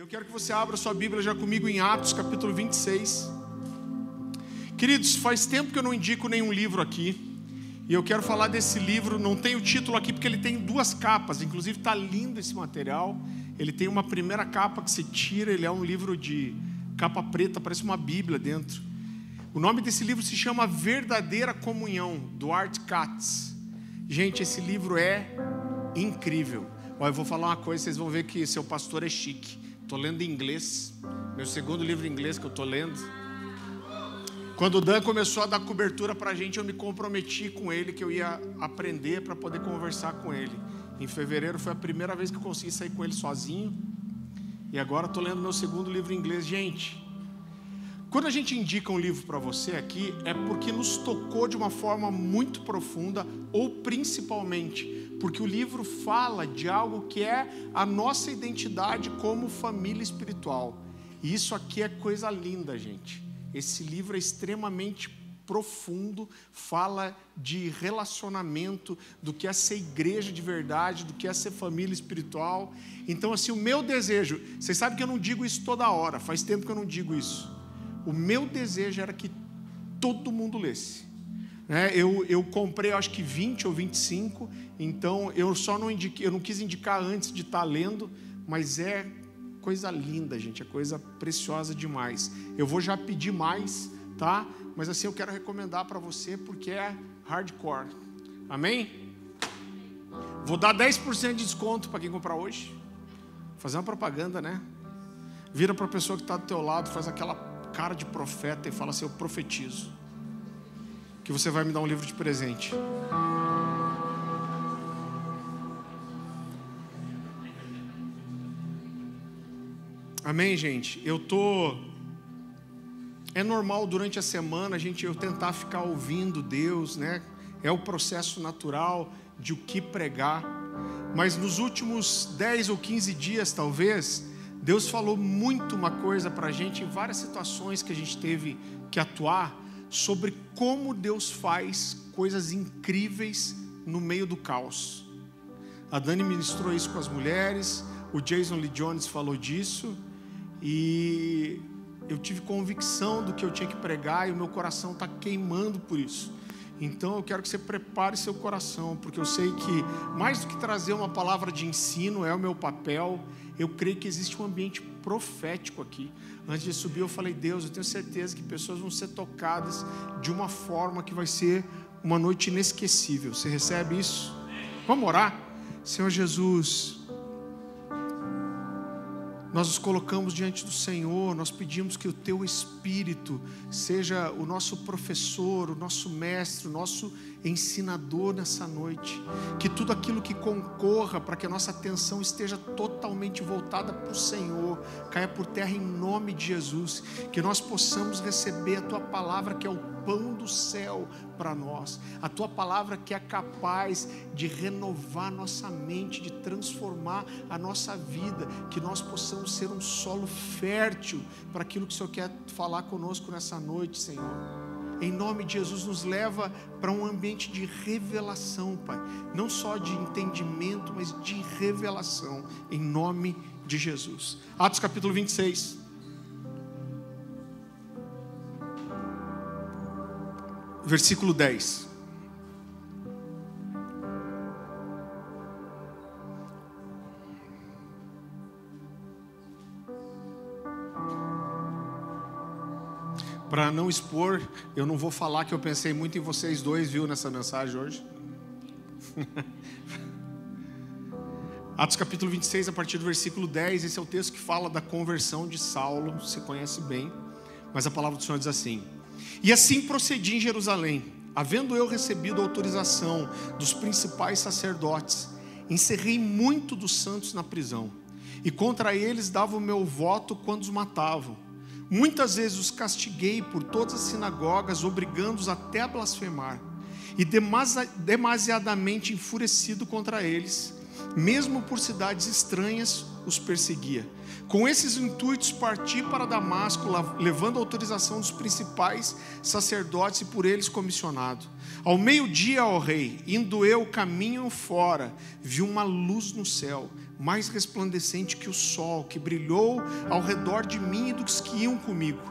Eu quero que você abra sua Bíblia já comigo em Atos, capítulo 26. Queridos, faz tempo que eu não indico nenhum livro aqui. E eu quero falar desse livro, não tem o título aqui porque ele tem duas capas, inclusive está lindo esse material. Ele tem uma primeira capa que se tira, ele é um livro de capa preta, parece uma Bíblia dentro. O nome desse livro se chama Verdadeira Comunhão, do Art Katz. Gente, esse livro é incrível. Olha, eu vou falar uma coisa, vocês vão ver que seu pastor é chique. Estou lendo em inglês, meu segundo livro em inglês que eu estou lendo. Quando o Dan começou a dar cobertura para a gente, eu me comprometi com ele que eu ia aprender para poder conversar com ele. Em fevereiro foi a primeira vez que eu consegui sair com ele sozinho. E agora estou lendo meu segundo livro em inglês. Gente, quando a gente indica um livro para você aqui, é porque nos tocou de uma forma muito profunda, ou principalmente porque o livro fala de algo que é a nossa identidade como família espiritual. E isso aqui é coisa linda, gente. Esse livro é extremamente profundo, fala de relacionamento, do que é ser igreja de verdade, do que é ser família espiritual. Então, assim, o meu desejo, vocês sabem que eu não digo isso toda hora, faz tempo que eu não digo isso. O meu desejo era que todo mundo lesse. É, eu, eu comprei, acho que 20 ou 25, então eu só não indiquei, eu não quis indicar antes de estar lendo, mas é coisa linda, gente, é coisa preciosa demais. Eu vou já pedir mais, tá? Mas assim eu quero recomendar para você porque é hardcore. Amém? Vou dar 10% de desconto para quem comprar hoje. Fazer uma propaganda, né? Vira para a pessoa que está do teu lado, faz aquela cara de profeta e fala assim: Eu profetizo que você vai me dar um livro de presente. Amém, gente? Eu tô. É normal durante a semana a gente eu tentar ficar ouvindo Deus, né? É o processo natural de o que pregar. Mas nos últimos 10 ou 15 dias, talvez, Deus falou muito uma coisa para a gente em várias situações que a gente teve que atuar sobre como Deus faz coisas incríveis no meio do caos. A Dani ministrou isso com as mulheres, o Jason Lee Jones falou disso. E eu tive convicção do que eu tinha que pregar e o meu coração está queimando por isso. Então eu quero que você prepare seu coração, porque eu sei que mais do que trazer uma palavra de ensino é o meu papel, eu creio que existe um ambiente profético aqui. Antes de subir, eu falei, Deus, eu tenho certeza que pessoas vão ser tocadas de uma forma que vai ser uma noite inesquecível. Você recebe isso? Vamos orar? Senhor Jesus, nós nos colocamos diante do Senhor, nós pedimos que o Teu Espírito seja o nosso professor, o nosso mestre, o nosso ensinador nessa noite. Que tudo aquilo que concorra para que a nossa atenção esteja totalmente voltada para o Senhor, caia por terra em nome de Jesus. Que nós possamos receber a Tua palavra, que é o pão do céu para nós. A Tua palavra que é capaz de renovar nossa mente, de transformar a nossa vida. Que nós possamos ser um solo fértil para aquilo que o Senhor quer falar conosco nessa noite, Senhor em nome de Jesus, nos leva para um ambiente de revelação, Pai. Não só de entendimento, mas de revelação, em nome de Jesus. Atos capítulo 26. Versículo 10. Para não expor, eu não vou falar que eu pensei muito em vocês dois, viu, nessa mensagem hoje. Atos capítulo 26, a partir do versículo 10, esse é o texto que fala da conversão de Saulo, você conhece bem, mas a palavra do Senhor diz assim: E assim procedi em Jerusalém, havendo eu recebido autorização dos principais sacerdotes, encerrei muito dos santos na prisão, e contra eles dava o meu voto quando os matavam Muitas vezes os castiguei por todas as sinagogas, obrigando-os até a blasfemar. E demasiadamente enfurecido contra eles, mesmo por cidades estranhas, os perseguia. Com esses intuitos, parti para Damasco, levando a autorização dos principais sacerdotes e por eles comissionado. Ao meio-dia, ó rei, indo eu caminho fora, vi uma luz no céu mais resplandecente que o sol, que brilhou ao redor de mim e dos que iam comigo.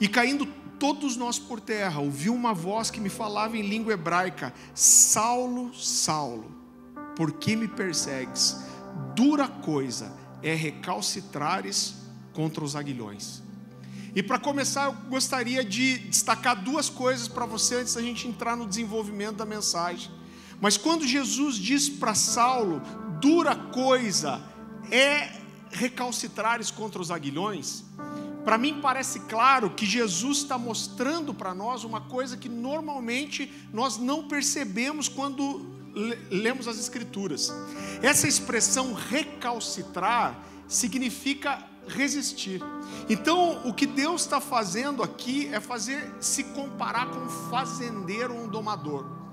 E caindo todos nós por terra, ouvi uma voz que me falava em língua hebraica: Saulo, Saulo, por que me persegues? Dura coisa é recalcitrares contra os aguilhões. E para começar, eu gostaria de destacar duas coisas para você antes da gente entrar no desenvolvimento da mensagem. Mas quando Jesus diz para Saulo, dura coisa é recalcitrares contra os aguilhões, para mim parece claro que Jesus está mostrando para nós uma coisa que normalmente nós não percebemos quando lemos as Escrituras. Essa expressão recalcitrar significa resistir. Então, o que Deus está fazendo aqui é fazer se comparar com um fazendeiro ou um domador.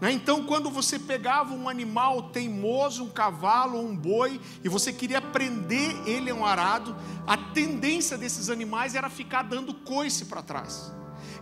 Né? Então, quando você pegava um animal teimoso, um cavalo um boi, e você queria prender ele a um arado, a tendência desses animais era ficar dando coice para trás.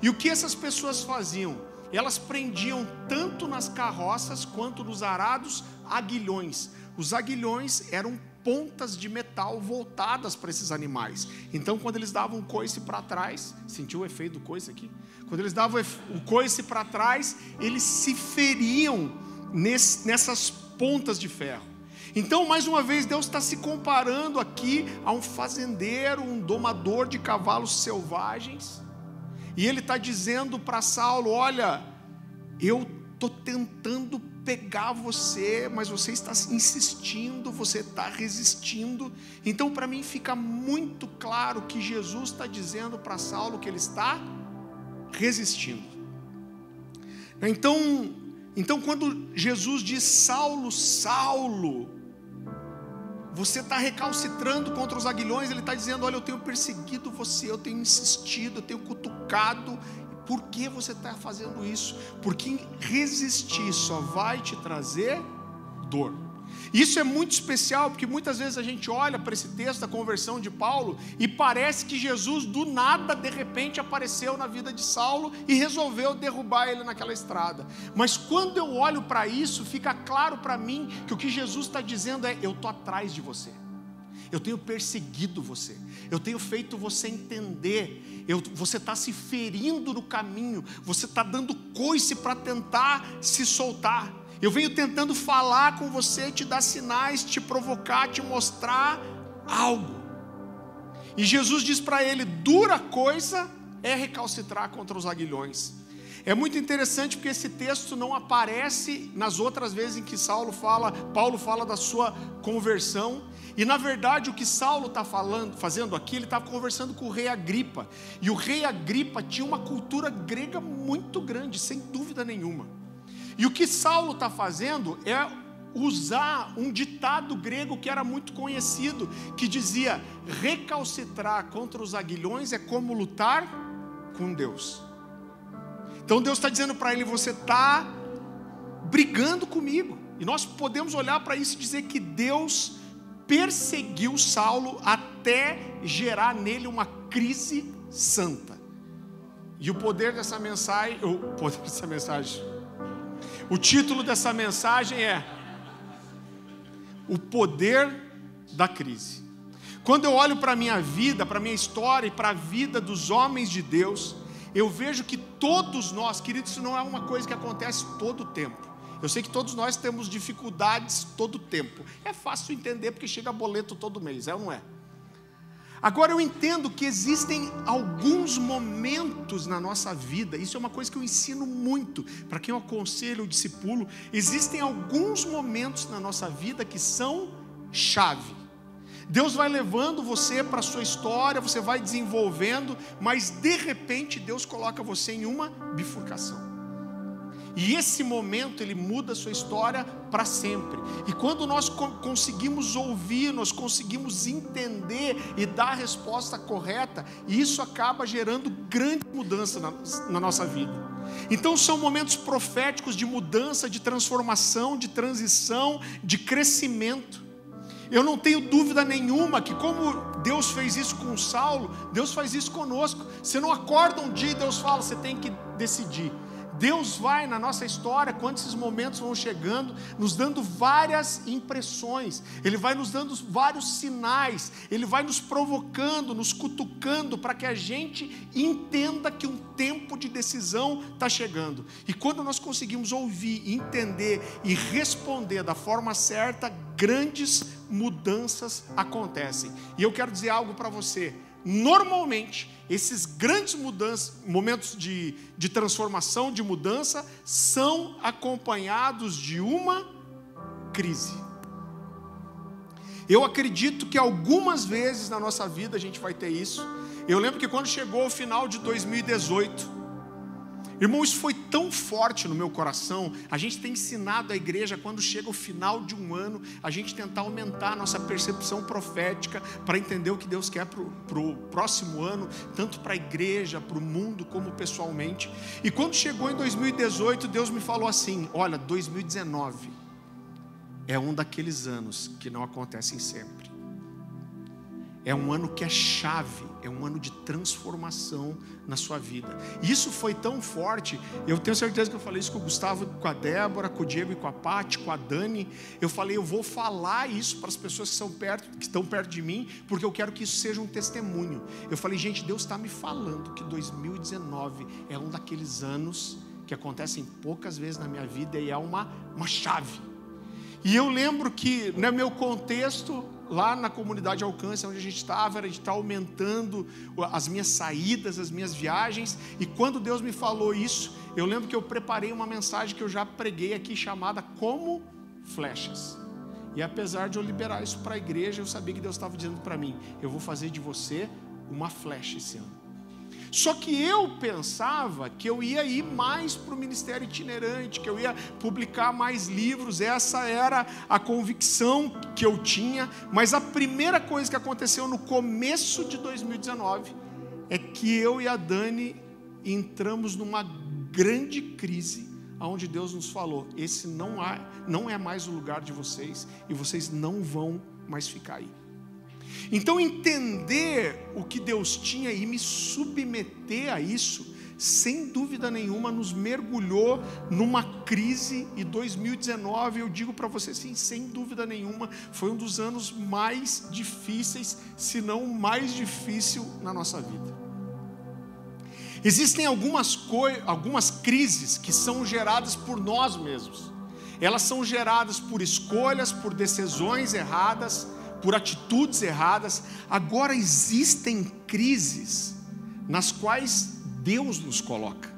E o que essas pessoas faziam? Elas prendiam tanto nas carroças quanto nos arados aguilhões. Os aguilhões eram pontas de metal voltadas para esses animais. Então, quando eles davam coice para trás, sentiu o efeito do coice aqui? Quando eles davam o coice para trás, eles se feriam nessas pontas de ferro. Então, mais uma vez, Deus está se comparando aqui a um fazendeiro, um domador de cavalos selvagens. E ele está dizendo para Saulo: Olha, eu estou tentando pegar você, mas você está insistindo, você está resistindo. Então, para mim, fica muito claro que Jesus está dizendo para Saulo que ele está resistindo. Então, então quando Jesus diz Saulo, Saulo, você está recalcitrando contra os aguilhões, ele está dizendo: Olha, eu tenho perseguido você, eu tenho insistido, eu tenho cutucado. Por que você está fazendo isso? Porque resistir só vai te trazer dor. Isso é muito especial, porque muitas vezes a gente olha para esse texto da conversão de Paulo e parece que Jesus do nada, de repente, apareceu na vida de Saulo e resolveu derrubar ele naquela estrada. Mas quando eu olho para isso, fica claro para mim que o que Jesus está dizendo é: eu estou atrás de você. Eu tenho perseguido você, eu tenho feito você entender, eu, você está se ferindo no caminho, você está dando coice para tentar se soltar. Eu venho tentando falar com você, te dar sinais, te provocar, te mostrar algo. E Jesus diz para ele: dura coisa é recalcitrar contra os aguilhões. É muito interessante porque esse texto não aparece nas outras vezes em que Saulo fala, Paulo fala da sua conversão. E na verdade o que Saulo está falando, fazendo aqui, ele estava conversando com o rei Agripa. E o rei Agripa tinha uma cultura grega muito grande, sem dúvida nenhuma. E o que Saulo está fazendo é usar um ditado grego que era muito conhecido, que dizia: recalcitrar contra os aguilhões é como lutar com Deus. Então Deus está dizendo para ele: você está brigando comigo. E nós podemos olhar para isso e dizer que Deus perseguiu Saulo até gerar nele uma crise santa. E o poder dessa mensagem, o poder dessa mensagem, o título dessa mensagem é O Poder da Crise. Quando eu olho para a minha vida, para a minha história e para a vida dos homens de Deus, eu vejo que todos nós, queridos, isso não é uma coisa que acontece todo o tempo. Eu sei que todos nós temos dificuldades todo o tempo. É fácil entender porque chega boleto todo mês, é ou não é? Agora eu entendo que existem alguns momentos na nossa vida, isso é uma coisa que eu ensino muito para quem eu aconselho, o discipulo. Existem alguns momentos na nossa vida que são chave. Deus vai levando você para a sua história, você vai desenvolvendo, mas de repente Deus coloca você em uma bifurcação. E esse momento ele muda a sua história para sempre. E quando nós conseguimos ouvir, nós conseguimos entender e dar a resposta correta, isso acaba gerando grande mudança na, na nossa vida. Então são momentos proféticos de mudança, de transformação, de transição, de crescimento. Eu não tenho dúvida nenhuma que, como Deus fez isso com Saulo, Deus faz isso conosco. Você não acorda um dia e Deus fala, você tem que decidir. Deus vai na nossa história, quando esses momentos vão chegando, nos dando várias impressões, Ele vai nos dando vários sinais, Ele vai nos provocando, nos cutucando, para que a gente entenda que um tempo de decisão está chegando. E quando nós conseguimos ouvir, entender e responder da forma certa, grandes mudanças acontecem. E eu quero dizer algo para você normalmente, esses grandes mudanças, momentos de, de transformação, de mudança, são acompanhados de uma crise. Eu acredito que algumas vezes na nossa vida a gente vai ter isso. Eu lembro que quando chegou o final de 2018, Irmão, isso foi tão forte no meu coração. A gente tem ensinado a igreja, quando chega o final de um ano, a gente tentar aumentar a nossa percepção profética para entender o que Deus quer para o próximo ano, tanto para a igreja, para o mundo, como pessoalmente. E quando chegou em 2018, Deus me falou assim: Olha, 2019 é um daqueles anos que não acontecem sempre. É um ano que é chave, é um ano de transformação na sua vida. Isso foi tão forte, eu tenho certeza que eu falei isso com o Gustavo, com a Débora, com o Diego e com a Paty, com a Dani. Eu falei, eu vou falar isso para as pessoas que, são perto, que estão perto de mim, porque eu quero que isso seja um testemunho. Eu falei, gente, Deus está me falando que 2019 é um daqueles anos que acontecem poucas vezes na minha vida e é uma, uma chave. E eu lembro que, no meu contexto, lá na comunidade Alcance, onde a gente estava, a gente está aumentando as minhas saídas, as minhas viagens. E quando Deus me falou isso, eu lembro que eu preparei uma mensagem que eu já preguei aqui chamada Como Flechas. E apesar de eu liberar isso para a igreja, eu sabia que Deus estava dizendo para mim: eu vou fazer de você uma flecha esse ano. Só que eu pensava que eu ia ir mais para o ministério itinerante, que eu ia publicar mais livros, essa era a convicção que eu tinha. Mas a primeira coisa que aconteceu no começo de 2019 é que eu e a Dani entramos numa grande crise, onde Deus nos falou: esse não, não é mais o lugar de vocês e vocês não vão mais ficar aí. Então, entender o que Deus tinha e me submeter a isso, sem dúvida nenhuma, nos mergulhou numa crise. E 2019, eu digo para você, sim, sem dúvida nenhuma, foi um dos anos mais difíceis, se não o mais difícil na nossa vida. Existem algumas, algumas crises que são geradas por nós mesmos. Elas são geradas por escolhas, por decisões erradas por atitudes erradas. Agora existem crises nas quais Deus nos coloca.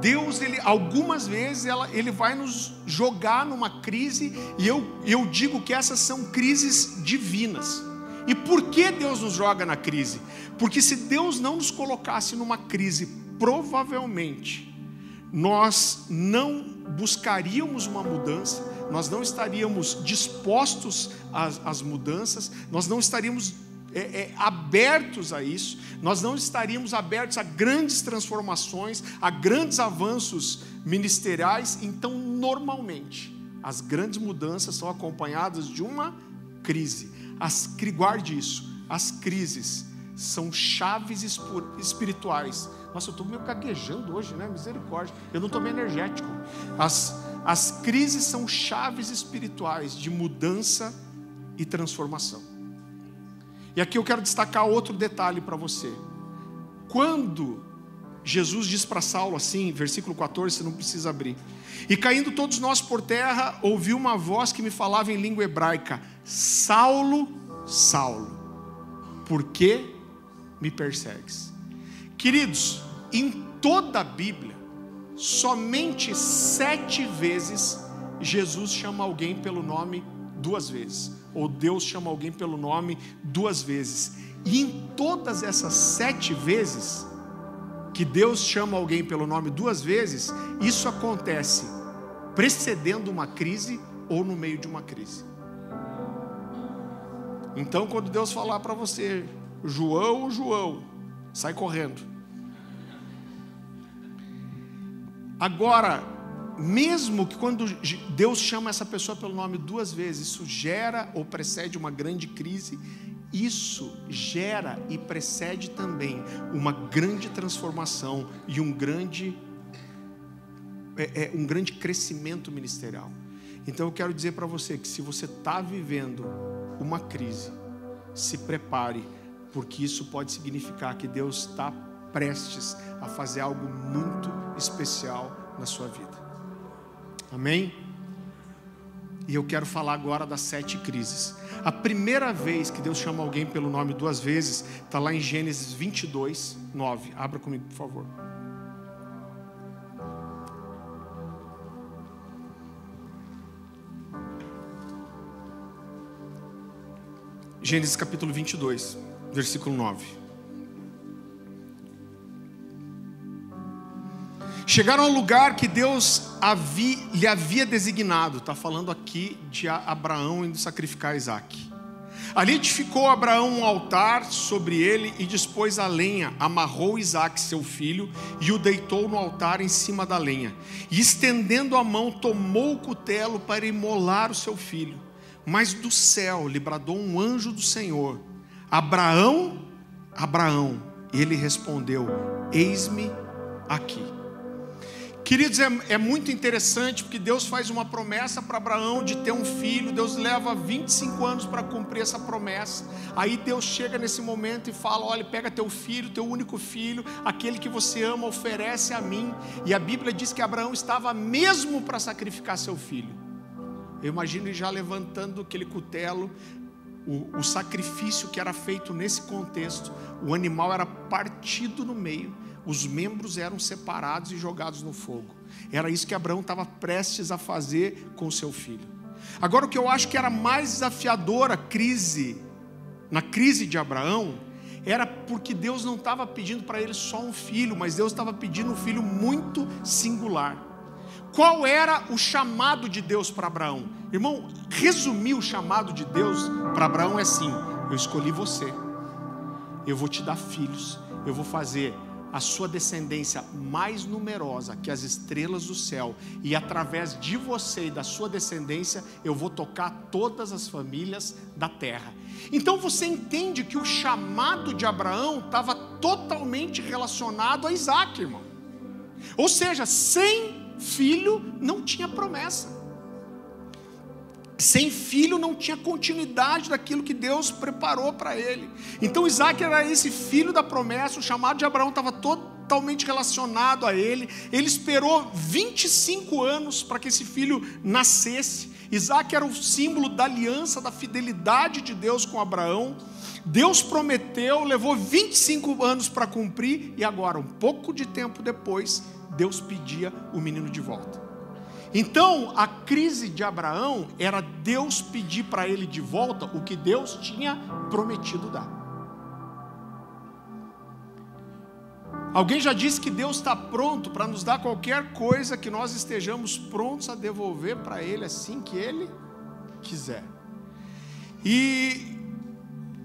Deus, ele, algumas vezes, ela, ele vai nos jogar numa crise, e eu, eu digo que essas são crises divinas. E por que Deus nos joga na crise? Porque se Deus não nos colocasse numa crise, provavelmente nós não buscaríamos uma mudança, nós não estaríamos dispostos às, às mudanças, nós não estaríamos é, é, abertos a isso, nós não estaríamos abertos a grandes transformações, a grandes avanços ministeriais. Então, normalmente, as grandes mudanças são acompanhadas de uma crise. As, guarde isso, as crises são chaves espirituais. Nossa, eu estou meio caguejando hoje, né? Misericórdia. Eu não estou meio energético. As, as crises são chaves espirituais de mudança e transformação. E aqui eu quero destacar outro detalhe para você. Quando Jesus diz para Saulo assim, versículo 14, você não precisa abrir. E caindo todos nós por terra, ouvi uma voz que me falava em língua hebraica: Saulo, Saulo, por que me persegues. Queridos, em toda a Bíblia, somente sete vezes Jesus chama alguém pelo nome duas vezes, ou Deus chama alguém pelo nome duas vezes. E em todas essas sete vezes que Deus chama alguém pelo nome duas vezes, isso acontece precedendo uma crise ou no meio de uma crise. Então, quando Deus falar para você, João, João, sai correndo. Agora, mesmo que quando Deus chama essa pessoa pelo nome duas vezes, isso gera ou precede uma grande crise, isso gera e precede também uma grande transformação e um grande é, é um grande crescimento ministerial. Então eu quero dizer para você que se você está vivendo uma crise, se prepare, porque isso pode significar que Deus está prestes a fazer algo muito especial na sua vida. Amém? E eu quero falar agora das sete crises. A primeira vez que Deus chama alguém pelo nome duas vezes, está lá em Gênesis 22, 9. Abra comigo, por favor. Gênesis capítulo 22, versículo 9. Chegaram ao lugar que Deus havia, lhe havia designado. Está falando aqui de Abraão indo sacrificar Isaac. Ali edificou Abraão um altar sobre ele e dispôs a lenha, amarrou Isaac, seu filho, e o deitou no altar em cima da lenha. E estendendo a mão, tomou o cutelo para imolar o seu filho. Mas do céu lhe bradou um anjo do Senhor: Abraão, Abraão. E ele respondeu: Eis-me aqui. Queridos, é, é, muito interessante porque Deus faz uma promessa para Abraão de ter um filho. Deus leva 25 anos para cumprir essa promessa. Aí Deus chega nesse momento e fala: Olha, pega teu filho, teu único filho, aquele que você ama, oferece a mim. E a Bíblia diz que Abraão estava mesmo para sacrificar seu filho. Eu imagino ele já levantando aquele cutelo, o, o sacrifício que era feito nesse contexto. O animal era partido no meio, os membros eram separados e jogados no fogo. Era isso que Abraão estava prestes a fazer com seu filho. Agora, o que eu acho que era mais desafiador a crise, na crise de Abraão, era porque Deus não estava pedindo para ele só um filho, mas Deus estava pedindo um filho muito singular. Qual era o chamado de Deus para Abraão? Irmão, resumir o chamado de Deus para Abraão é assim: eu escolhi você, eu vou te dar filhos, eu vou fazer a sua descendência mais numerosa que as estrelas do céu, e através de você e da sua descendência, eu vou tocar todas as famílias da terra. Então você entende que o chamado de Abraão estava totalmente relacionado a Isaac, irmão. Ou seja, sem filho não tinha promessa. Sem filho não tinha continuidade daquilo que Deus preparou para ele. Então Isaac era esse filho da promessa, o chamado de Abraão estava totalmente relacionado a ele. Ele esperou 25 anos para que esse filho nascesse. Isaac era o símbolo da aliança, da fidelidade de Deus com Abraão. Deus prometeu, levou 25 anos para cumprir, e agora, um pouco de tempo depois, Deus pedia o menino de volta. Então, a crise de Abraão era Deus pedir para ele de volta o que Deus tinha prometido dar. Alguém já disse que Deus está pronto para nos dar qualquer coisa que nós estejamos prontos a devolver para Ele assim que Ele quiser. E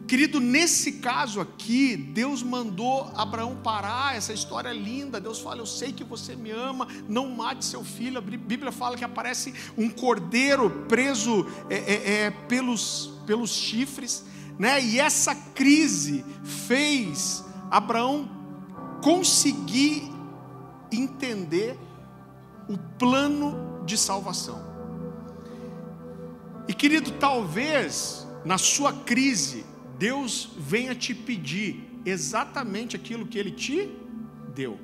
Querido, nesse caso aqui, Deus mandou Abraão parar, essa história é linda. Deus fala: Eu sei que você me ama, não mate seu filho. A Bíblia fala que aparece um cordeiro preso é, é, é, pelos, pelos chifres, né? e essa crise fez Abraão conseguir entender o plano de salvação. E querido, talvez na sua crise, Deus venha te pedir exatamente aquilo que Ele te deu.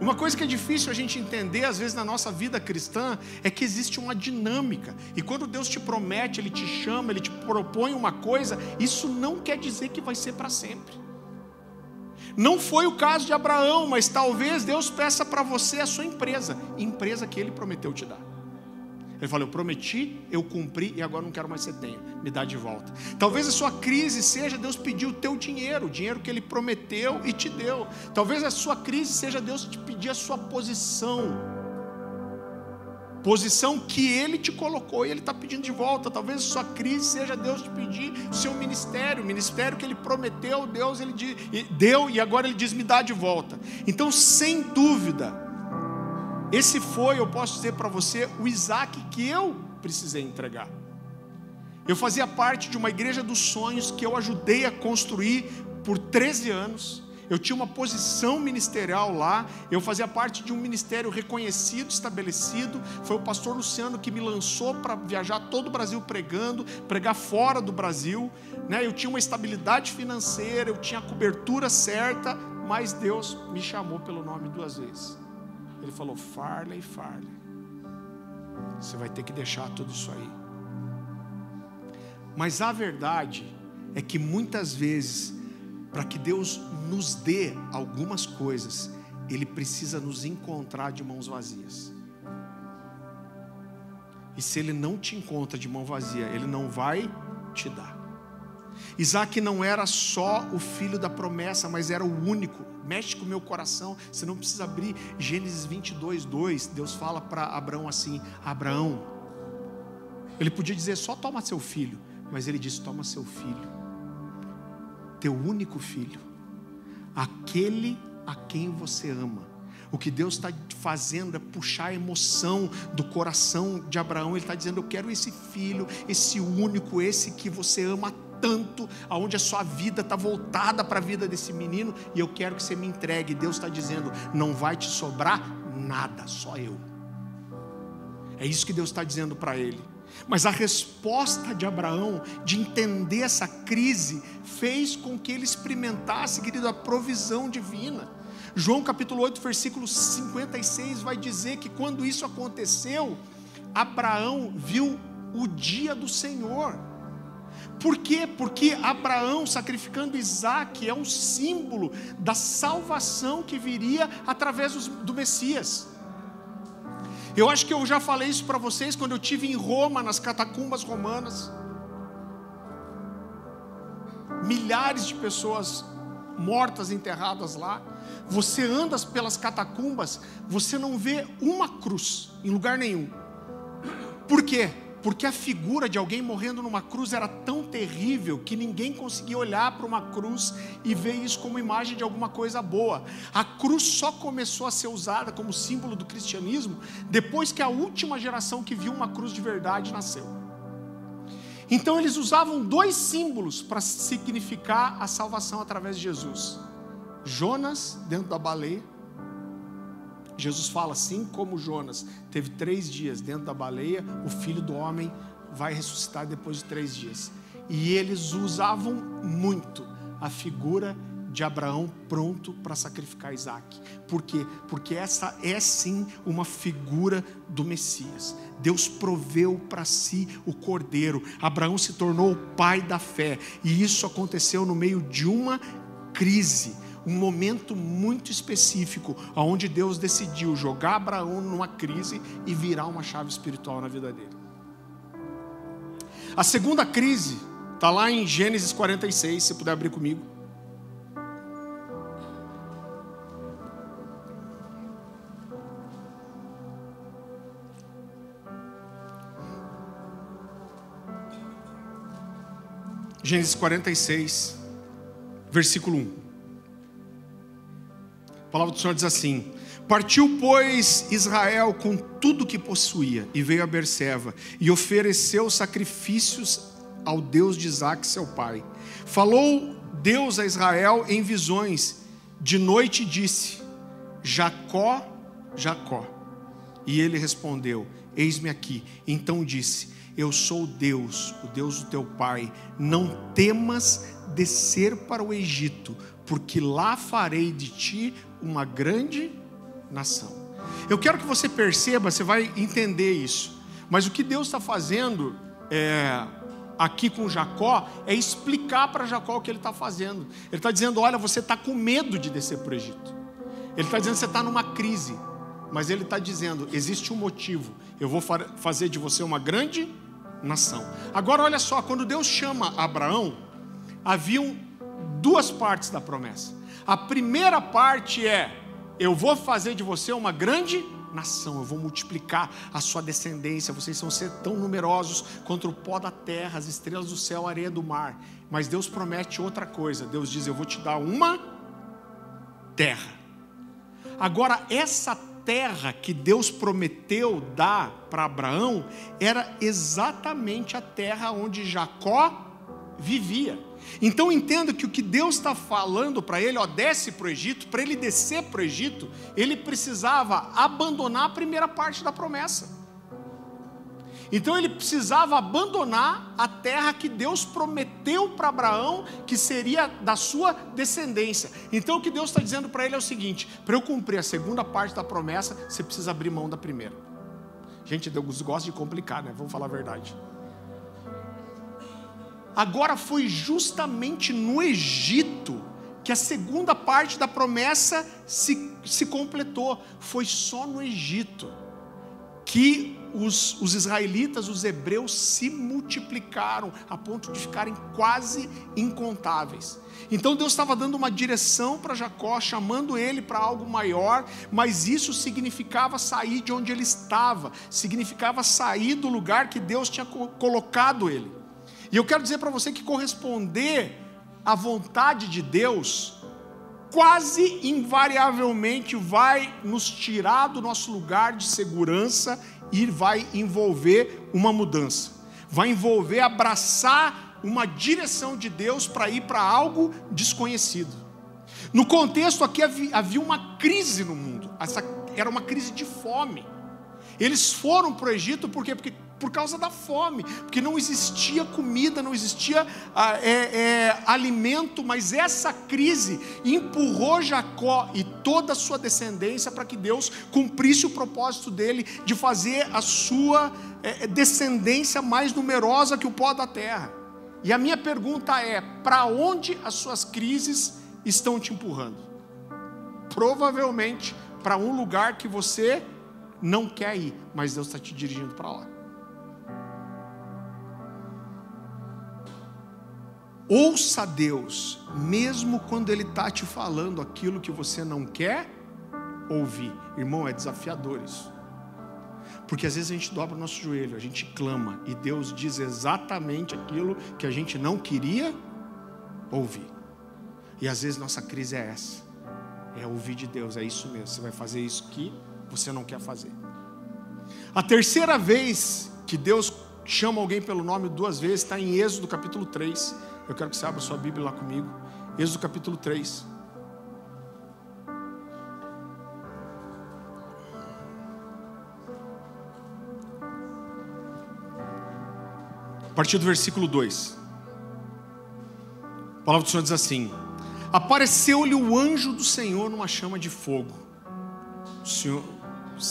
Uma coisa que é difícil a gente entender, às vezes, na nossa vida cristã, é que existe uma dinâmica. E quando Deus te promete, Ele te chama, Ele te propõe uma coisa, isso não quer dizer que vai ser para sempre. Não foi o caso de Abraão, mas talvez Deus peça para você a sua empresa, empresa que Ele prometeu te dar. Ele fala: Eu prometi, eu cumpri e agora não quero mais que você tenha. Me dá de volta. Talvez a sua crise seja Deus pedir o teu dinheiro, o dinheiro que Ele prometeu e te deu. Talvez a sua crise seja Deus te pedir a sua posição. Posição que Ele te colocou e Ele está pedindo de volta. Talvez a sua crise seja Deus te pedir o seu ministério, o ministério que Ele prometeu, Deus Ele deu e agora Ele diz: me dá de volta. Então, sem dúvida, esse foi, eu posso dizer para você, o Isaac que eu precisei entregar. Eu fazia parte de uma igreja dos sonhos que eu ajudei a construir por 13 anos. eu tinha uma posição ministerial lá, eu fazia parte de um ministério reconhecido, estabelecido. Foi o pastor Luciano que me lançou para viajar todo o Brasil pregando, pregar fora do Brasil. Né? Eu tinha uma estabilidade financeira, eu tinha a cobertura certa, mas Deus me chamou pelo nome duas vezes. Ele falou: Farley, Farley, você vai ter que deixar tudo isso aí. Mas a verdade é que muitas vezes para que Deus nos dê algumas coisas, Ele precisa nos encontrar de mãos vazias. E se Ele não te encontra de mão vazia, Ele não vai te dar. Isaac não era só o filho da promessa, mas era o único. Mexe com o meu coração, você não precisa abrir Gênesis 22, 2. Deus fala para Abraão assim: Abraão, ele podia dizer só toma seu filho, mas ele disse: toma seu filho teu único filho, aquele a quem você ama. O que Deus está fazendo é puxar a emoção do coração de Abraão. Ele está dizendo: Eu quero esse filho, esse único, esse que você ama tanto, aonde a sua vida está voltada para a vida desse menino, e eu quero que você me entregue. Deus está dizendo: Não vai te sobrar nada, só eu. É isso que Deus está dizendo para ele. Mas a resposta de Abraão de entender essa crise fez com que ele experimentasse, querido, a provisão divina. João capítulo 8, versículo 56 vai dizer que quando isso aconteceu, Abraão viu o dia do Senhor. Por quê? Porque Abraão sacrificando Isaac é um símbolo da salvação que viria através do Messias. Eu acho que eu já falei isso para vocês quando eu tive em Roma, nas catacumbas romanas. Milhares de pessoas mortas, enterradas lá. Você anda pelas catacumbas, você não vê uma cruz em lugar nenhum. Por quê? Porque a figura de alguém morrendo numa cruz era tão terrível que ninguém conseguia olhar para uma cruz e ver isso como imagem de alguma coisa boa. A cruz só começou a ser usada como símbolo do cristianismo depois que a última geração que viu uma cruz de verdade nasceu. Então eles usavam dois símbolos para significar a salvação através de Jesus: Jonas dentro da baleia Jesus fala assim como Jonas teve três dias dentro da baleia, o filho do homem vai ressuscitar depois de três dias. E eles usavam muito a figura de Abraão pronto para sacrificar Isaac. Por quê? Porque essa é sim uma figura do Messias. Deus proveu para si o cordeiro. Abraão se tornou o pai da fé. E isso aconteceu no meio de uma crise um momento muito específico, onde Deus decidiu jogar Abraão numa crise e virar uma chave espiritual na vida dele. A segunda crise está lá em Gênesis 46, se puder abrir comigo. Gênesis 46, versículo 1. Palavra do Senhor diz assim: Partiu, pois, Israel com tudo que possuía, e veio a Berseva, e ofereceu sacrifícios ao Deus de Isaac, seu pai. Falou Deus a Israel em visões, de noite disse: Jacó, Jacó. E ele respondeu: Eis-me aqui. Então disse: Eu sou Deus, o Deus do teu pai. Não temas descer para o Egito, porque lá farei de ti uma grande nação. Eu quero que você perceba, você vai entender isso. Mas o que Deus está fazendo é, aqui com Jacó é explicar para Jacó o que ele está fazendo. Ele está dizendo: olha, você está com medo de descer para o Egito. Ele está dizendo você está numa crise. Mas ele está dizendo: existe um motivo. Eu vou fazer de você uma grande nação. Agora, olha só, quando Deus chama Abraão, haviam duas partes da promessa. A primeira parte é: eu vou fazer de você uma grande nação, eu vou multiplicar a sua descendência, vocês vão ser tão numerosos quanto o pó da terra, as estrelas do céu, a areia do mar. Mas Deus promete outra coisa: Deus diz, eu vou te dar uma terra. Agora, essa terra que Deus prometeu dar para Abraão era exatamente a terra onde Jacó vivia. Então entenda que o que Deus está falando para ele, ó, desce para o Egito, para ele descer para o Egito, ele precisava abandonar a primeira parte da promessa. Então ele precisava abandonar a terra que Deus prometeu para Abraão, que seria da sua descendência. Então o que Deus está dizendo para ele é o seguinte: para eu cumprir a segunda parte da promessa, você precisa abrir mão da primeira. Gente, Deus gosta de complicar, né? Vamos falar a verdade. Agora foi justamente no Egito que a segunda parte da promessa se, se completou. Foi só no Egito que os, os, israelitas, os hebreus, se multiplicaram a ponto de ficarem quase incontáveis. Então Deus estava dando uma direção para Jacó, chamando ele para algo maior, mas isso significava sair de onde ele estava, significava sair do lugar que Deus tinha colocado ele. E eu quero dizer para você que corresponder à vontade de Deus, quase invariavelmente vai nos tirar do nosso lugar de segurança e vai envolver uma mudança, vai envolver abraçar uma direção de Deus para ir para algo desconhecido. No contexto aqui havia uma crise no mundo, essa era uma crise de fome. Eles foram para o Egito por quê? Porque por causa da fome, porque não existia comida, não existia ah, é, é, alimento, mas essa crise empurrou Jacó e toda a sua descendência para que Deus cumprisse o propósito dele de fazer a sua é, descendência mais numerosa que o pó da terra. E a minha pergunta é: para onde as suas crises estão te empurrando? Provavelmente para um lugar que você não quer ir, mas Deus está te dirigindo para lá. Ouça Deus, mesmo quando Ele está te falando aquilo que você não quer ouvir. Irmão, é desafiador isso. Porque às vezes a gente dobra o nosso joelho, a gente clama, e Deus diz exatamente aquilo que a gente não queria ouvir. E às vezes nossa crise é essa: é ouvir de Deus, é isso mesmo, você vai fazer isso que você não quer fazer. A terceira vez que Deus chama alguém pelo nome duas vezes está em Êxodo capítulo 3 eu quero que você abra sua Bíblia lá comigo. Êxodo capítulo 3. A partir do versículo 2. A palavra do Senhor diz assim: Apareceu-lhe o anjo do Senhor numa chama de fogo. O Senhor,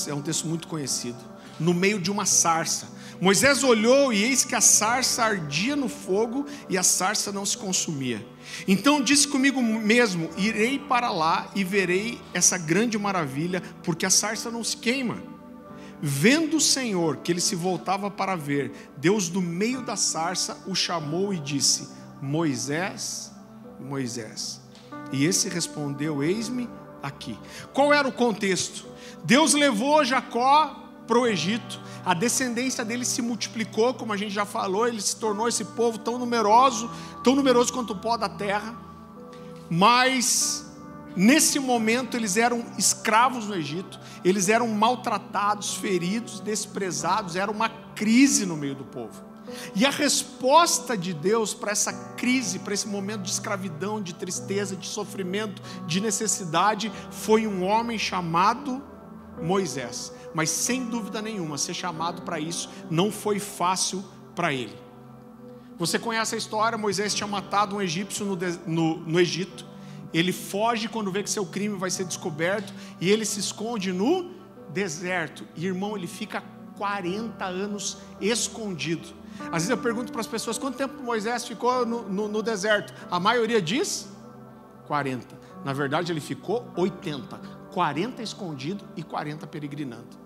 é um texto muito conhecido. No meio de uma sarça Moisés olhou e eis que a sarça ardia no fogo e a sarça não se consumia. Então disse comigo mesmo: Irei para lá e verei essa grande maravilha, porque a sarça não se queima. Vendo o Senhor que ele se voltava para ver, Deus do meio da sarça o chamou e disse: Moisés, Moisés. E esse respondeu: Eis-me aqui. Qual era o contexto? Deus levou Jacó para o Egito a descendência dele se multiplicou, como a gente já falou, ele se tornou esse povo tão numeroso, tão numeroso quanto o pó da terra. Mas nesse momento eles eram escravos no Egito, eles eram maltratados, feridos, desprezados, era uma crise no meio do povo. E a resposta de Deus para essa crise, para esse momento de escravidão, de tristeza, de sofrimento, de necessidade, foi um homem chamado Moisés mas sem dúvida nenhuma, ser chamado para isso não foi fácil para ele. Você conhece a história: Moisés tinha matado um egípcio no, no, no Egito. Ele foge quando vê que seu crime vai ser descoberto e ele se esconde no deserto. E irmão, ele fica 40 anos escondido. Às vezes eu pergunto para as pessoas quanto tempo Moisés ficou no, no, no deserto. A maioria diz 40. Na verdade, ele ficou 80. 40 escondido e 40 peregrinando.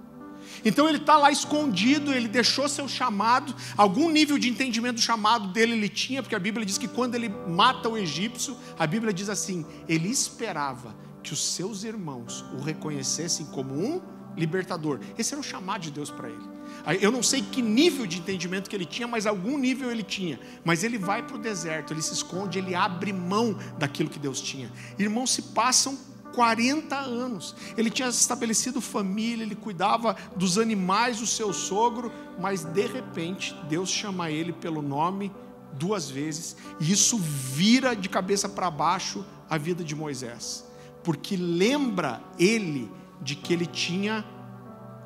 Então ele está lá escondido, ele deixou seu chamado, algum nível de entendimento do chamado dele ele tinha, porque a Bíblia diz que quando ele mata o egípcio, a Bíblia diz assim: ele esperava que os seus irmãos o reconhecessem como um libertador. Esse era o chamado de Deus para ele. Eu não sei que nível de entendimento que ele tinha, mas algum nível ele tinha. Mas ele vai para o deserto, ele se esconde, ele abre mão daquilo que Deus tinha. Irmãos se passam 40 anos. Ele tinha estabelecido família, ele cuidava dos animais do seu sogro, mas de repente Deus chama ele pelo nome duas vezes, e isso vira de cabeça para baixo a vida de Moisés, porque lembra ele de que ele tinha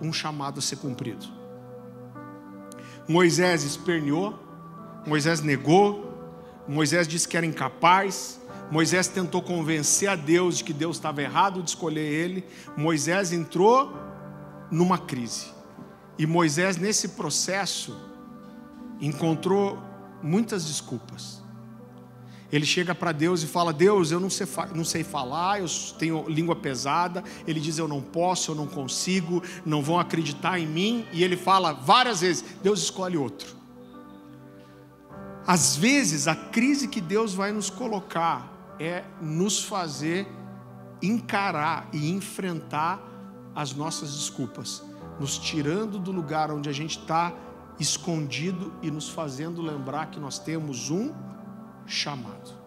um chamado a ser cumprido. Moisés esperneou, Moisés negou, Moisés disse que era incapaz, Moisés tentou convencer a Deus de que Deus estava errado de escolher ele. Moisés entrou numa crise. E Moisés, nesse processo, encontrou muitas desculpas. Ele chega para Deus e fala: Deus, eu não sei, não sei falar, eu tenho língua pesada. Ele diz: Eu não posso, eu não consigo, não vão acreditar em mim. E ele fala várias vezes: Deus escolhe outro. Às vezes, a crise que Deus vai nos colocar é nos fazer encarar e enfrentar as nossas desculpas, nos tirando do lugar onde a gente está escondido e nos fazendo lembrar que nós temos um chamado.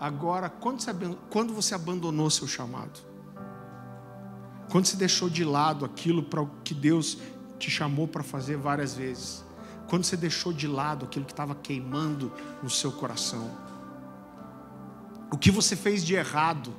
Agora, quando você, abandonou seu chamado? Quando você deixou de lado aquilo para o que Deus te chamou para fazer várias vezes? Quando você deixou de lado aquilo que estava queimando no seu coração? O que você fez de errado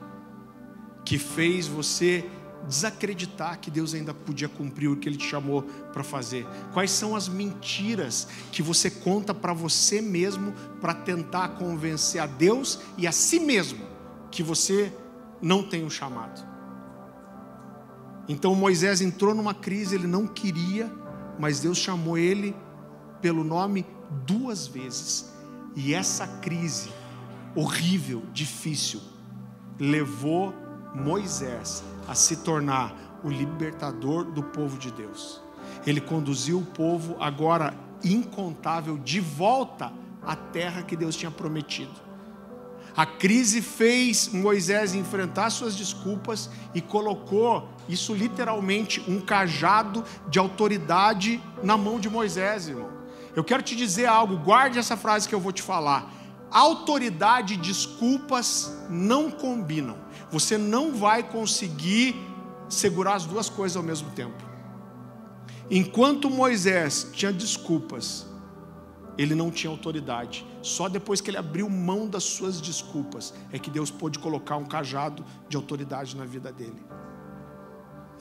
que fez você desacreditar que Deus ainda podia cumprir o que Ele te chamou para fazer? Quais são as mentiras que você conta para você mesmo para tentar convencer a Deus e a si mesmo que você não tem um chamado? Então Moisés entrou numa crise, ele não queria, mas Deus chamou ele pelo nome duas vezes. E essa crise horrível, difícil, levou Moisés a se tornar o libertador do povo de Deus. Ele conduziu o povo agora incontável de volta à terra que Deus tinha prometido. A crise fez Moisés enfrentar suas desculpas e colocou isso literalmente um cajado de autoridade na mão de Moisés, irmão. Eu quero te dizer algo, guarde essa frase que eu vou te falar. Autoridade e desculpas não combinam. Você não vai conseguir segurar as duas coisas ao mesmo tempo. Enquanto Moisés tinha desculpas, ele não tinha autoridade. Só depois que ele abriu mão das suas desculpas é que Deus pôde colocar um cajado de autoridade na vida dele.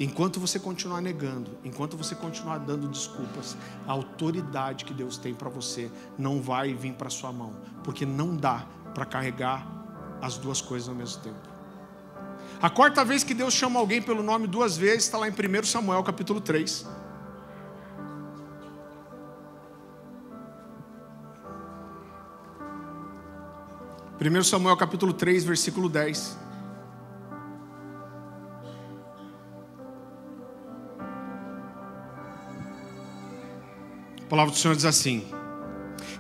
Enquanto você continuar negando, enquanto você continuar dando desculpas, a autoridade que Deus tem para você não vai vir para sua mão, porque não dá para carregar as duas coisas ao mesmo tempo. A quarta vez que Deus chama alguém pelo nome duas vezes está lá em 1 Samuel capítulo 3. Primeiro Samuel capítulo 3, versículo 10. Palavra do Senhor diz assim: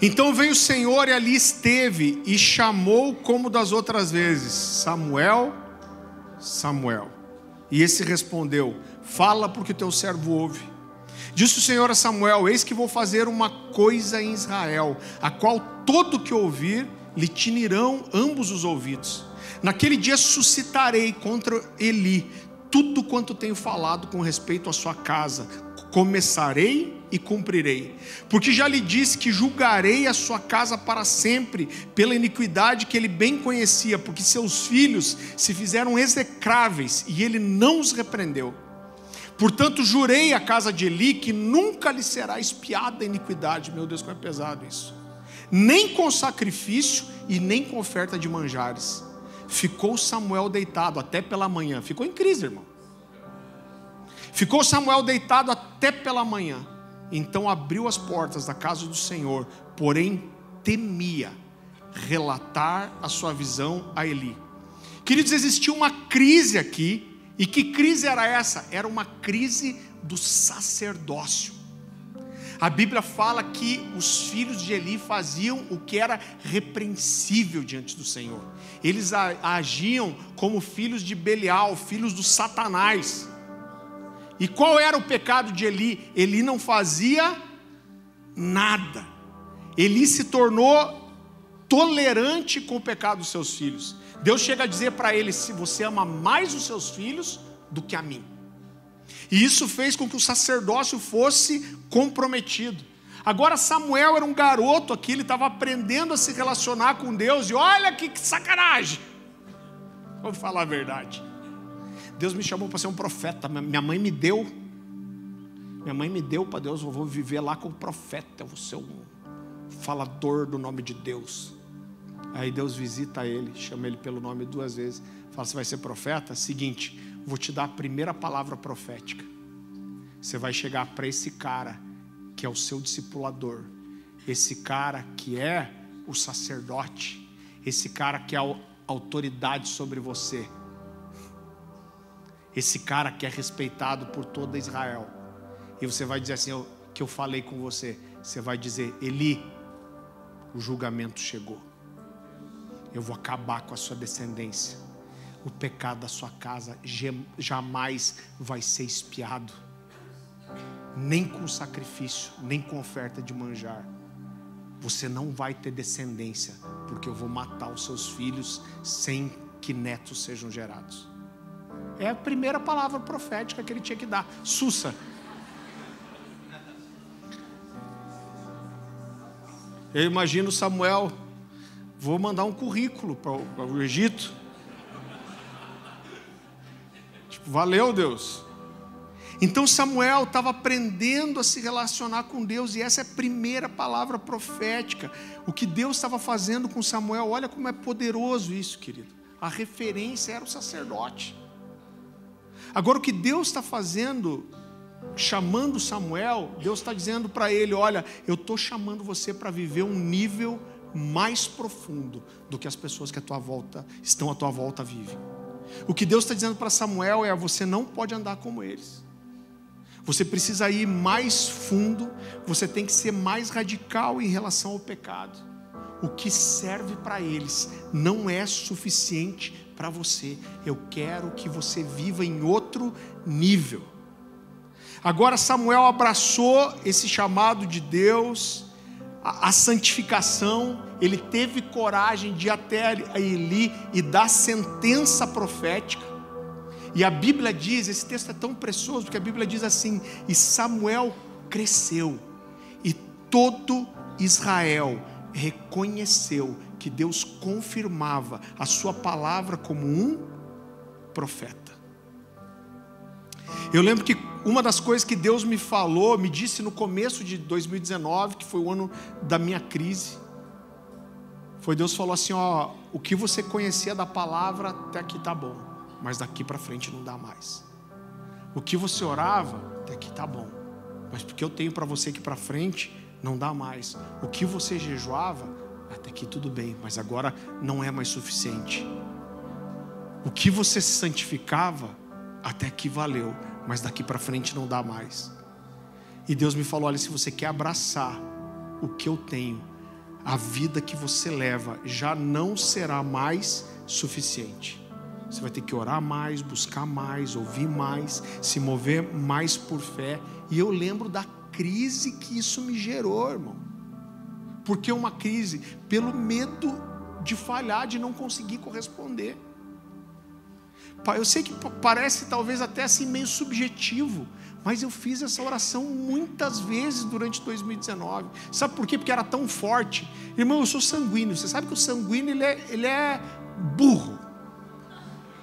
Então veio o Senhor e ali esteve e chamou como das outras vezes: Samuel, Samuel. E esse respondeu: Fala porque teu servo ouve. Disse o Senhor a Samuel: Eis que vou fazer uma coisa em Israel, a qual todo que ouvir lhe tinirão ambos os ouvidos. Naquele dia suscitarei contra Eli tudo quanto tenho falado com respeito à sua casa. Começarei e cumprirei. Porque já lhe disse que julgarei a sua casa para sempre, pela iniquidade que ele bem conhecia, porque seus filhos se fizeram execráveis e ele não os repreendeu. Portanto, jurei à casa de Eli que nunca lhe será espiada a iniquidade. Meu Deus, como é pesado isso. Nem com sacrifício e nem com oferta de manjares. Ficou Samuel deitado até pela manhã. Ficou em crise, irmão. Ficou Samuel deitado até pela manhã. Então abriu as portas da casa do Senhor, porém temia relatar a sua visão a Eli. Queridos, existia uma crise aqui, e que crise era essa? Era uma crise do sacerdócio. A Bíblia fala que os filhos de Eli faziam o que era repreensível diante do Senhor. Eles agiam como filhos de Belial, filhos do Satanás. E qual era o pecado de Eli? Eli não fazia nada. Eli se tornou tolerante com o pecado dos seus filhos. Deus chega a dizer para ele: se você ama mais os seus filhos do que a mim. E isso fez com que o sacerdócio fosse comprometido. Agora Samuel era um garoto aqui, ele estava aprendendo a se relacionar com Deus, e olha que, que sacanagem! Vou falar a verdade. Deus me chamou para ser um profeta, minha mãe me deu. Minha mãe me deu para Deus, eu vou viver lá como profeta, eu vou ser um falador do nome de Deus. Aí Deus visita ele, chama ele pelo nome duas vezes. Fala, você vai ser profeta? Seguinte, vou te dar a primeira palavra profética. Você vai chegar para esse cara que é o seu discipulador, esse cara que é o sacerdote, esse cara que é a autoridade sobre você, esse cara que é respeitado por toda Israel. E você vai dizer assim: que eu falei com você. Você vai dizer, Eli, o julgamento chegou. Eu vou acabar com a sua descendência. O pecado da sua casa jamais vai ser espiado, nem com sacrifício, nem com oferta de manjar. Você não vai ter descendência, porque eu vou matar os seus filhos sem que netos sejam gerados. É a primeira palavra profética que ele tinha que dar. Sussa. Eu imagino Samuel Vou mandar um currículo para o Egito. Tipo, valeu, Deus. Então Samuel estava aprendendo a se relacionar com Deus, e essa é a primeira palavra profética. O que Deus estava fazendo com Samuel, olha como é poderoso isso, querido. A referência era o sacerdote. Agora, o que Deus está fazendo, chamando Samuel, Deus está dizendo para ele: Olha, eu estou chamando você para viver um nível mais profundo do que as pessoas que à tua volta estão à tua volta vivem. O que Deus está dizendo para Samuel é: você não pode andar como eles. Você precisa ir mais fundo, você tem que ser mais radical em relação ao pecado. O que serve para eles não é suficiente para você. Eu quero que você viva em outro nível. Agora Samuel abraçou esse chamado de Deus a, a santificação, ele teve coragem de ir até Eli e dar sentença profética. E a Bíblia diz, esse texto é tão precioso, porque a Bíblia diz assim: e Samuel cresceu, e todo Israel reconheceu que Deus confirmava a sua palavra como um profeta. Eu lembro que uma das coisas que Deus me falou, me disse no começo de 2019, que foi o ano da minha crise, foi Deus falou assim, ó, o que você conhecia da palavra até aqui tá bom, mas daqui para frente não dá mais. O que você orava até aqui tá bom, mas porque eu tenho para você aqui para frente não dá mais. O que você jejuava até aqui tudo bem, mas agora não é mais suficiente. O que você se santificava até aqui valeu, mas daqui para frente não dá mais. E Deus me falou: olha, se você quer abraçar o que eu tenho, a vida que você leva já não será mais suficiente. Você vai ter que orar mais, buscar mais, ouvir mais, se mover mais por fé. E eu lembro da crise que isso me gerou, irmão. Porque é uma crise pelo medo de falhar, de não conseguir corresponder. Pai, eu sei que parece talvez até assim meio subjetivo, mas eu fiz essa oração muitas vezes durante 2019. Sabe por quê? Porque era tão forte. Irmão, eu sou sanguíneo. Você sabe que o sanguíneo ele é, ele é burro.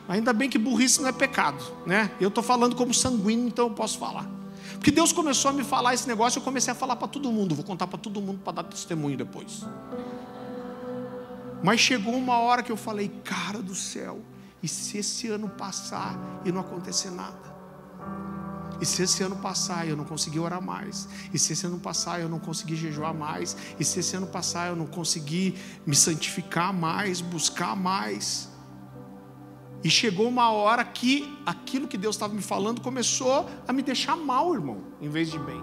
Ainda bem que burrice não é pecado, né? Eu estou falando como sanguíneo, então eu posso falar. Porque Deus começou a me falar esse negócio, eu comecei a falar para todo mundo. Vou contar para todo mundo para dar testemunho depois. Mas chegou uma hora que eu falei, cara do céu, e se esse ano passar e não acontecer nada? E se esse ano passar e eu não conseguir orar mais? E se esse ano passar eu não conseguir jejuar mais? E se esse ano passar eu não conseguir me santificar mais, buscar mais? E chegou uma hora que aquilo que Deus estava me falando começou a me deixar mal, irmão, em vez de bem.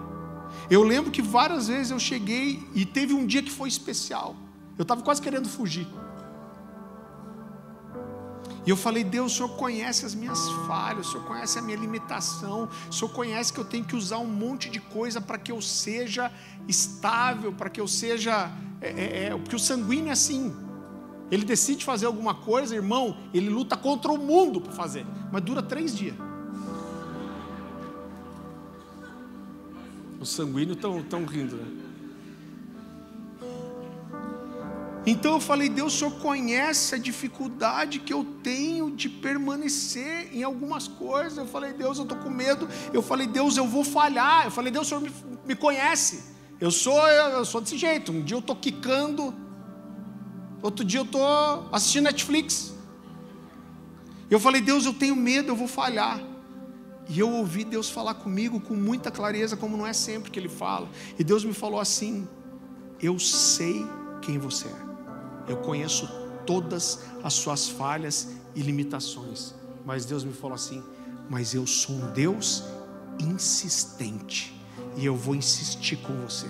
Eu lembro que várias vezes eu cheguei e teve um dia que foi especial. Eu estava quase querendo fugir. E eu falei, Deus, o Senhor conhece as minhas falhas, o Senhor conhece a minha limitação, o Senhor conhece que eu tenho que usar um monte de coisa para que eu seja estável, para que eu seja. É, é, é, porque o sanguíneo é assim. Ele decide fazer alguma coisa, irmão, ele luta contra o mundo para fazer, mas dura três dias. Os sanguíneos estão tão rindo, né? Então eu falei, Deus, o Senhor conhece a dificuldade que eu tenho de permanecer em algumas coisas. Eu falei, Deus, eu estou com medo. Eu falei, Deus, eu vou falhar. Eu falei, Deus, o Senhor me, me conhece. Eu sou, eu, eu sou desse jeito. Um dia eu estou quicando outro dia eu estou assistindo Netflix. Eu falei, Deus, eu tenho medo, eu vou falhar. E eu ouvi Deus falar comigo com muita clareza, como não é sempre que Ele fala. E Deus me falou assim: Eu sei quem você é. Eu conheço todas as suas falhas e limitações. Mas Deus me falou assim: Mas eu sou um Deus insistente. E eu vou insistir com você.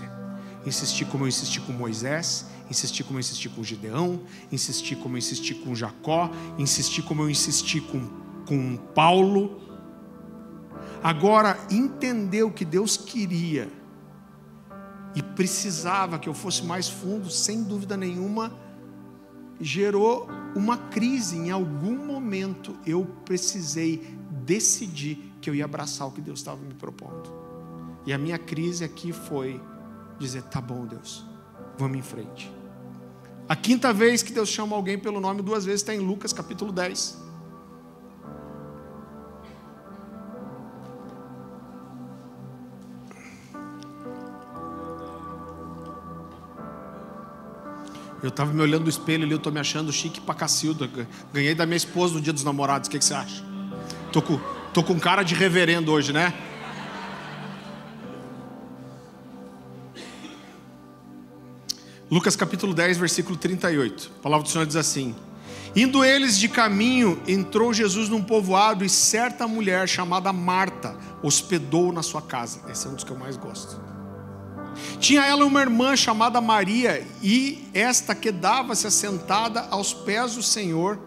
Insistir como eu insisti com Moisés, insistir como eu insisti com Gideão, insistir como eu insisti com Jacó, insistir como eu insisti com, com Paulo. Agora, entender o que Deus queria e precisava que eu fosse mais fundo, sem dúvida nenhuma, gerou uma crise. Em algum momento eu precisei decidir que eu ia abraçar o que Deus estava me propondo. E a minha crise aqui foi dizer: tá bom, Deus, vamos em frente. A quinta vez que Deus chama alguém pelo nome, duas vezes, está em Lucas capítulo 10. Eu estava me olhando no espelho ali, eu estou me achando chique pra cacildo. Ganhei da minha esposa no dia dos namorados, o que, que você acha? Tô com, tô com cara de reverendo hoje, né? Lucas capítulo 10, versículo 38. A palavra do Senhor diz assim: Indo eles de caminho, entrou Jesus num povoado e certa mulher chamada Marta hospedou na sua casa. Esse é um dos que eu mais gosto. Tinha ela uma irmã chamada Maria, e esta quedava-se assentada aos pés do Senhor,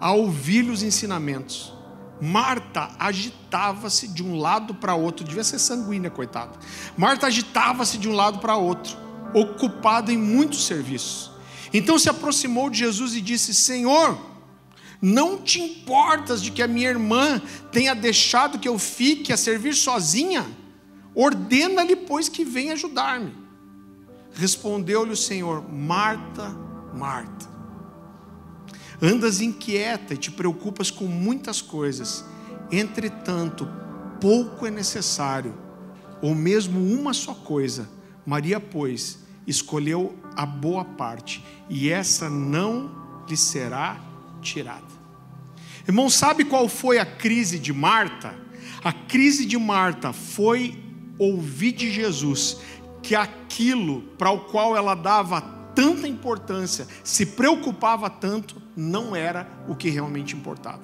a ouvir-lhe os ensinamentos. Marta agitava-se de um lado para outro, devia ser sanguínea, coitada. Marta agitava-se de um lado para outro, ocupada em muitos serviços. Então se aproximou de Jesus e disse: Senhor, não te importas de que a minha irmã tenha deixado que eu fique a servir sozinha? Ordena-lhe, pois, que venha ajudar-me. Respondeu-lhe o Senhor: Marta, Marta, andas inquieta e te preocupas com muitas coisas, entretanto, pouco é necessário, ou mesmo uma só coisa. Maria, pois, escolheu a boa parte, e essa não lhe será tirada. Irmão, sabe qual foi a crise de Marta? A crise de Marta foi ouvir de Jesus que aquilo para o qual ela dava tanta importância, se preocupava tanto, não era o que realmente importava.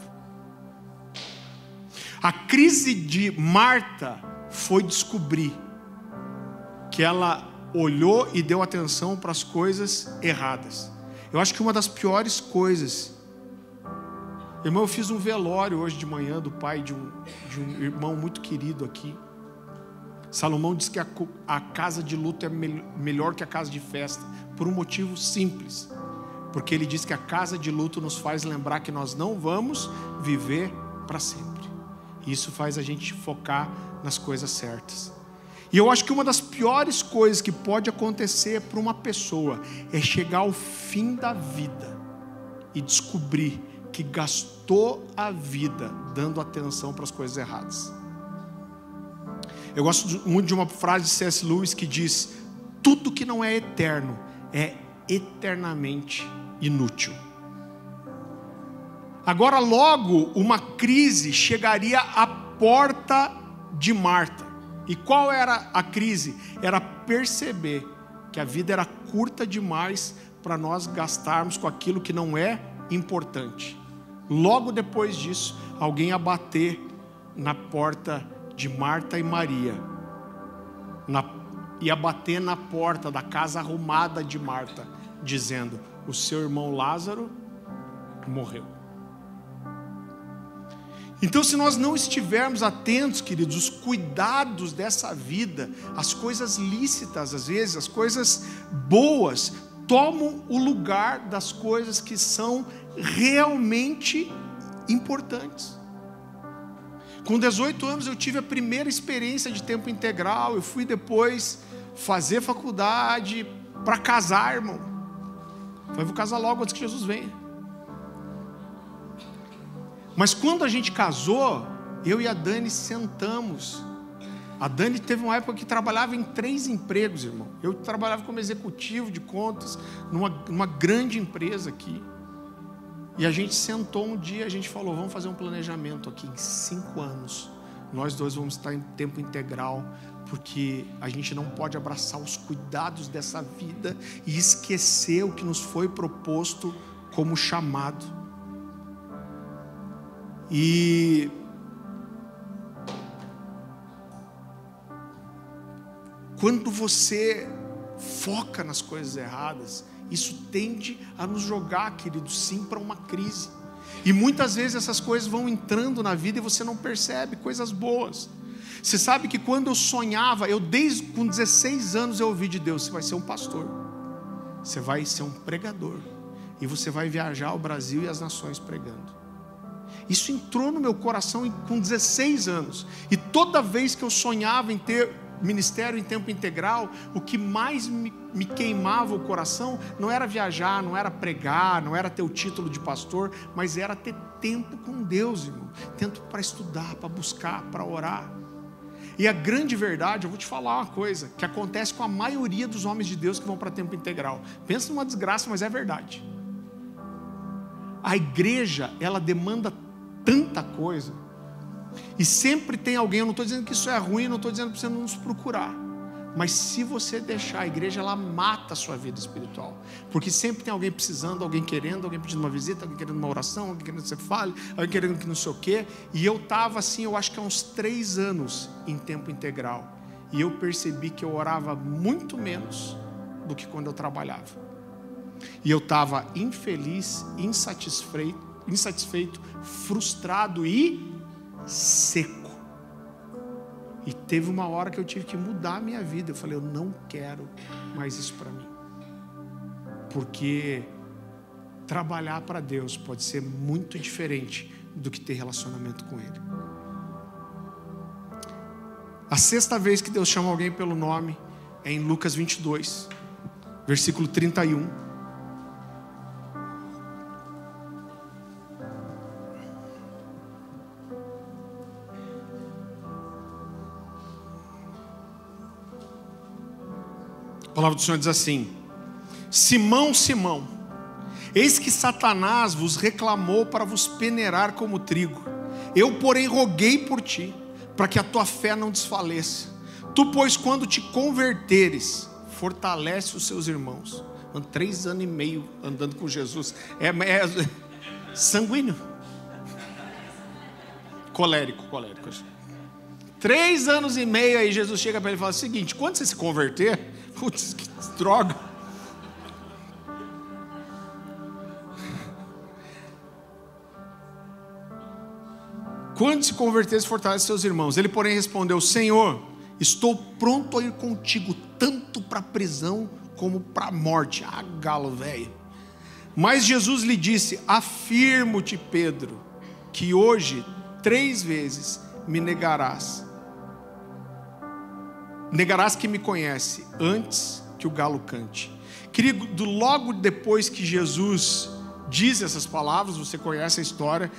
A crise de Marta foi descobrir que ela olhou e deu atenção para as coisas erradas. Eu acho que uma das piores coisas. Irmão, eu fiz um velório hoje de manhã do pai de um, de um irmão muito querido aqui. Salomão diz que a, a casa de luto é me, melhor que a casa de festa, por um motivo simples. Porque ele diz que a casa de luto nos faz lembrar que nós não vamos viver para sempre. Isso faz a gente focar nas coisas certas. E eu acho que uma das piores coisas que pode acontecer para uma pessoa é chegar ao fim da vida e descobrir que gastou a vida dando atenção para as coisas erradas. Eu gosto muito de uma frase de C.S. Lewis que diz: tudo que não é eterno é eternamente inútil. Agora, logo, uma crise chegaria à porta de Marta. E qual era a crise? Era perceber que a vida era curta demais para nós gastarmos com aquilo que não é importante. Logo depois disso, alguém ia bater na porta de Marta e Maria, na, ia bater na porta da casa arrumada de Marta, dizendo: O seu irmão Lázaro morreu. Então, se nós não estivermos atentos, queridos, os cuidados dessa vida, as coisas lícitas, às vezes, as coisas boas, tomam o lugar das coisas que são realmente importantes. Com 18 anos eu tive a primeira experiência de tempo integral. Eu fui depois fazer faculdade para casar, irmão. Eu vou casar logo antes que Jesus venha. Mas quando a gente casou, eu e a Dani sentamos. A Dani teve uma época que trabalhava em três empregos, irmão. Eu trabalhava como executivo de contas numa, numa grande empresa aqui. E a gente sentou um dia, a gente falou: vamos fazer um planejamento aqui em cinco anos. Nós dois vamos estar em tempo integral, porque a gente não pode abraçar os cuidados dessa vida e esquecer o que nos foi proposto como chamado. E quando você foca nas coisas erradas, isso tende a nos jogar, querido, sim, para uma crise. E muitas vezes essas coisas vão entrando na vida e você não percebe coisas boas. Você sabe que quando eu sonhava, eu desde com 16 anos eu ouvi de Deus, você vai ser um pastor. Você vai ser um pregador. E você vai viajar ao Brasil e as nações pregando. Isso entrou no meu coração com 16 anos. E toda vez que eu sonhava em ter ministério em tempo integral, o que mais me, me, queimava o coração não era viajar, não era pregar, não era ter o título de pastor, mas era ter tempo com Deus, irmão. Tempo para estudar, para buscar, para orar. E a grande verdade, eu vou te falar uma coisa, que acontece com a maioria dos homens de Deus que vão para tempo integral. Pensa numa desgraça, mas é verdade. A igreja, ela demanda tanta coisa e sempre tem alguém, eu não estou dizendo que isso é ruim, não estou dizendo para você não nos procurar. Mas se você deixar a igreja, ela mata a sua vida espiritual. Porque sempre tem alguém precisando, alguém querendo, alguém pedindo uma visita, alguém querendo uma oração, alguém querendo que você fale, alguém querendo que não sei o quê. E eu estava assim, eu acho que há uns três anos em tempo integral. E eu percebi que eu orava muito menos do que quando eu trabalhava. E eu estava infeliz, insatisfeito, insatisfeito, frustrado e seco. E teve uma hora que eu tive que mudar a minha vida. Eu falei, eu não quero mais isso para mim. Porque trabalhar para Deus pode ser muito diferente do que ter relacionamento com Ele. A sexta vez que Deus chama alguém pelo nome é em Lucas 22, versículo 31. Palavra do Senhor diz assim: Simão, Simão, eis que Satanás vos reclamou para vos peneirar como trigo. Eu, porém, roguei por ti, para que a tua fé não desfaleça. Tu, pois, quando te converteres, fortalece os seus irmãos. Três anos e meio andando com Jesus. É, é sanguíneo. Colérico, colérico. Três anos e meio aí Jesus chega para ele e fala o seguinte: quando você se converter, Putz, que droga. Quando se convertesse, fortalece seus irmãos. Ele, porém, respondeu: Senhor, estou pronto a ir contigo, tanto para a prisão como para a morte. Ah, galo velho. Mas Jesus lhe disse: Afirmo-te, Pedro, que hoje, três vezes, me negarás negarás que me conhece antes que o galo cante. Querido, logo depois que Jesus diz essas palavras, você conhece a história,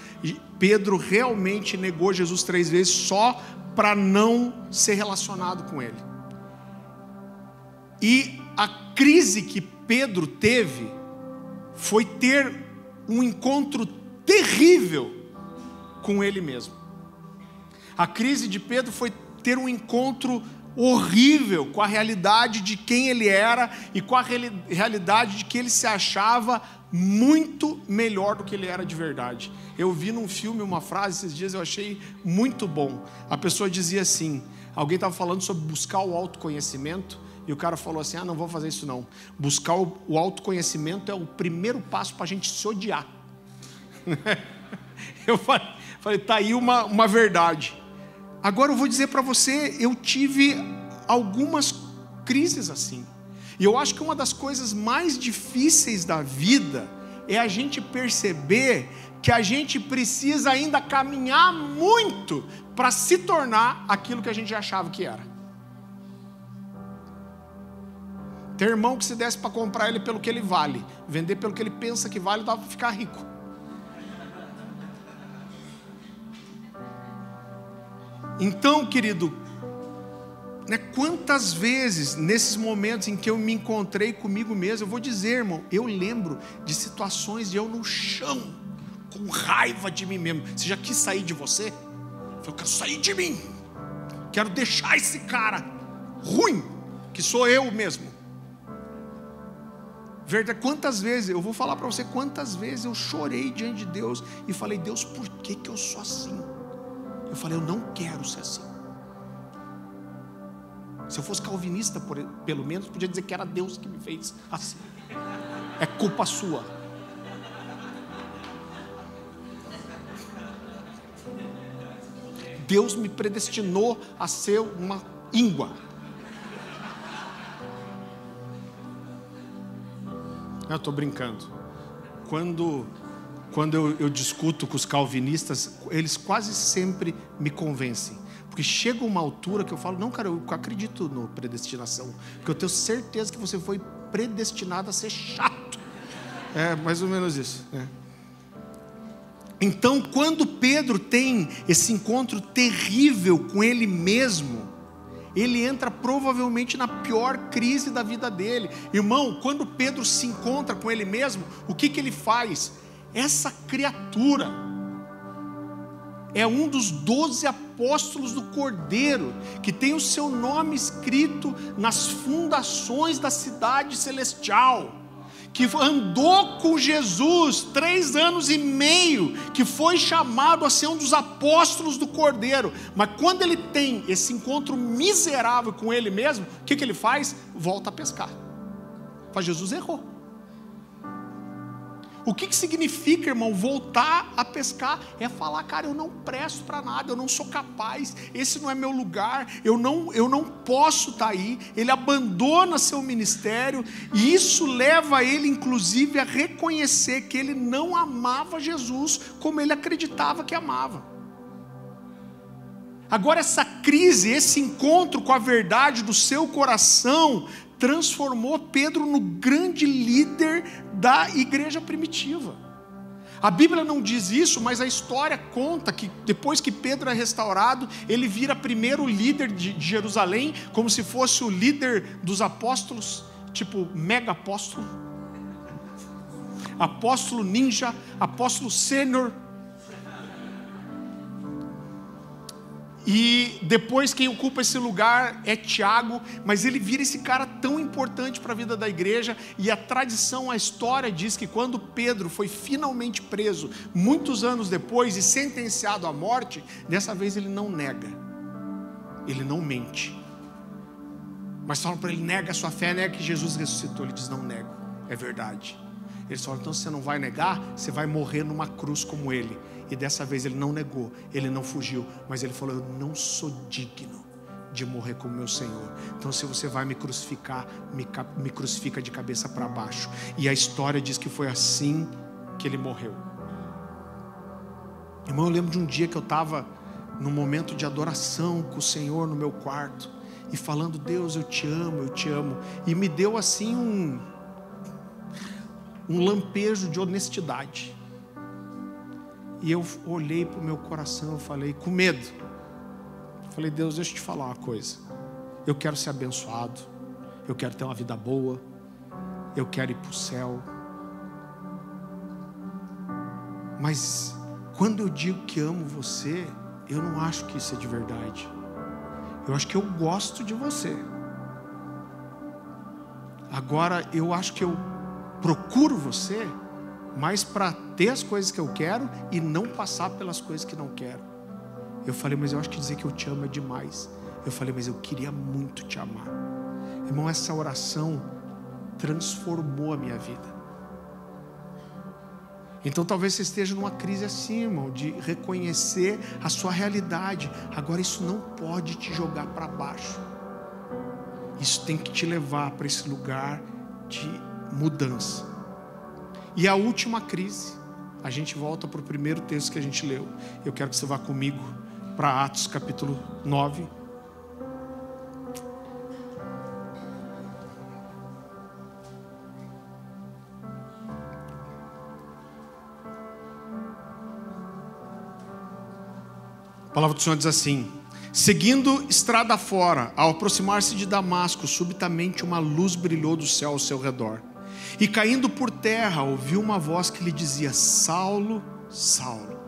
Pedro realmente negou Jesus três vezes só para não ser relacionado com ele. E a crise que Pedro teve foi ter um encontro terrível com ele mesmo. A crise de Pedro foi ter um encontro horrível com a realidade de quem ele era e com a realidade de que ele se achava muito melhor do que ele era de verdade. Eu vi num filme uma frase esses dias eu achei muito bom. A pessoa dizia assim: alguém estava falando sobre buscar o autoconhecimento. E o cara falou assim: Ah, não vou fazer isso não. Buscar o autoconhecimento é o primeiro passo para a gente se odiar. Eu falei, falei tá aí uma, uma verdade. Agora eu vou dizer para você, eu tive algumas crises assim. E eu acho que uma das coisas mais difíceis da vida é a gente perceber que a gente precisa ainda caminhar muito para se tornar aquilo que a gente achava que era. Tem irmão que se desse para comprar ele pelo que ele vale, vender pelo que ele pensa que vale, dá para ficar rico. Então, querido, né, quantas vezes nesses momentos em que eu me encontrei comigo mesmo, eu vou dizer, irmão, eu lembro de situações de eu no chão, com raiva de mim mesmo. Você já quis sair de você? Eu quero sair de mim, quero deixar esse cara ruim, que sou eu mesmo. Verdade, quantas vezes, eu vou falar para você, quantas vezes eu chorei diante de Deus e falei, Deus, por que, que eu sou assim? Eu falei, eu não quero ser assim. Se eu fosse calvinista, por, pelo menos, podia dizer que era Deus que me fez assim. É culpa sua. Deus me predestinou a ser uma íngua. Eu estou brincando. Quando quando eu, eu discuto com os calvinistas, eles quase sempre me convencem. Porque chega uma altura que eu falo, não, cara, eu acredito no predestinação. Porque eu tenho certeza que você foi predestinado a ser chato. É mais ou menos isso. Né? Então, quando Pedro tem esse encontro terrível com ele mesmo, ele entra provavelmente na pior crise da vida dele. Irmão, quando Pedro se encontra com ele mesmo, o que, que ele faz? Essa criatura é um dos doze apóstolos do Cordeiro, que tem o seu nome escrito nas fundações da cidade celestial, que andou com Jesus três anos e meio, que foi chamado a ser um dos apóstolos do Cordeiro, mas quando ele tem esse encontro miserável com ele mesmo, o que, que ele faz? Volta a pescar. Faz Jesus errou. O que, que significa, irmão, voltar a pescar? É falar, cara, eu não presto para nada, eu não sou capaz, esse não é meu lugar, eu não, eu não posso estar tá aí. Ele abandona seu ministério e isso leva ele, inclusive, a reconhecer que ele não amava Jesus como ele acreditava que amava. Agora, essa crise, esse encontro com a verdade do seu coração, transformou Pedro no grande líder da igreja primitiva. A Bíblia não diz isso, mas a história conta que depois que Pedro é restaurado, ele vira primeiro líder de Jerusalém, como se fosse o líder dos apóstolos, tipo mega apóstolo, apóstolo ninja, apóstolo sênior, E depois quem ocupa esse lugar é Tiago, mas ele vira esse cara tão importante para a vida da igreja. E a tradição, a história diz que quando Pedro foi finalmente preso, muitos anos depois, e sentenciado à morte, dessa vez ele não nega, ele não mente. Mas falam para ele: nega a sua fé, nega que Jesus ressuscitou. Ele diz: não nego, é verdade. Eles falam: então você não vai negar, você vai morrer numa cruz como ele. E dessa vez ele não negou, ele não fugiu, mas ele falou: Eu não sou digno de morrer como meu Senhor. Então, se você vai me crucificar, me, me crucifica de cabeça para baixo. E a história diz que foi assim que ele morreu. Irmão, eu lembro de um dia que eu estava num momento de adoração com o Senhor no meu quarto e falando: Deus, eu te amo, eu te amo. E me deu assim um, um lampejo de honestidade. E eu olhei para o meu coração e falei, com medo. Falei, Deus, deixa eu te falar uma coisa. Eu quero ser abençoado. Eu quero ter uma vida boa. Eu quero ir para o céu. Mas quando eu digo que amo você, eu não acho que isso é de verdade. Eu acho que eu gosto de você. Agora, eu acho que eu procuro você mas para ter as coisas que eu quero e não passar pelas coisas que não quero. Eu falei, mas eu acho que dizer que eu te amo é demais. Eu falei, mas eu queria muito te amar. Irmão, essa oração transformou a minha vida. Então talvez você esteja numa crise assim, irmão, de reconhecer a sua realidade. Agora isso não pode te jogar para baixo. Isso tem que te levar para esse lugar de mudança. E a última crise, a gente volta para o primeiro texto que a gente leu. Eu quero que você vá comigo para Atos capítulo 9. A palavra do Senhor diz assim: Seguindo estrada fora, ao aproximar-se de Damasco, subitamente uma luz brilhou do céu ao seu redor. E caindo por terra, ouviu uma voz que lhe dizia: Saulo, Saulo,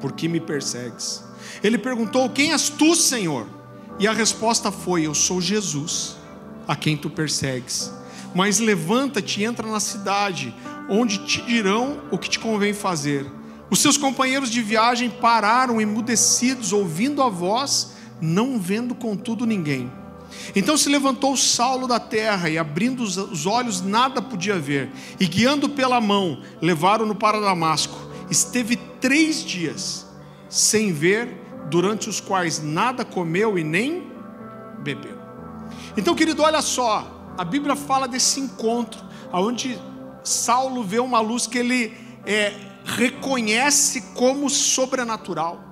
por que me persegues? Ele perguntou: Quem és tu, Senhor? E a resposta foi: Eu sou Jesus, a quem tu persegues. Mas levanta-te e entra na cidade, onde te dirão o que te convém fazer. Os seus companheiros de viagem pararam emudecidos, ouvindo a voz, não vendo contudo ninguém. Então se levantou Saulo da terra e, abrindo os olhos, nada podia ver. E guiando pela mão, levaram-no para Damasco. Esteve três dias sem ver, durante os quais nada comeu e nem bebeu. Então, querido, olha só, a Bíblia fala desse encontro, onde Saulo vê uma luz que ele é, reconhece como sobrenatural.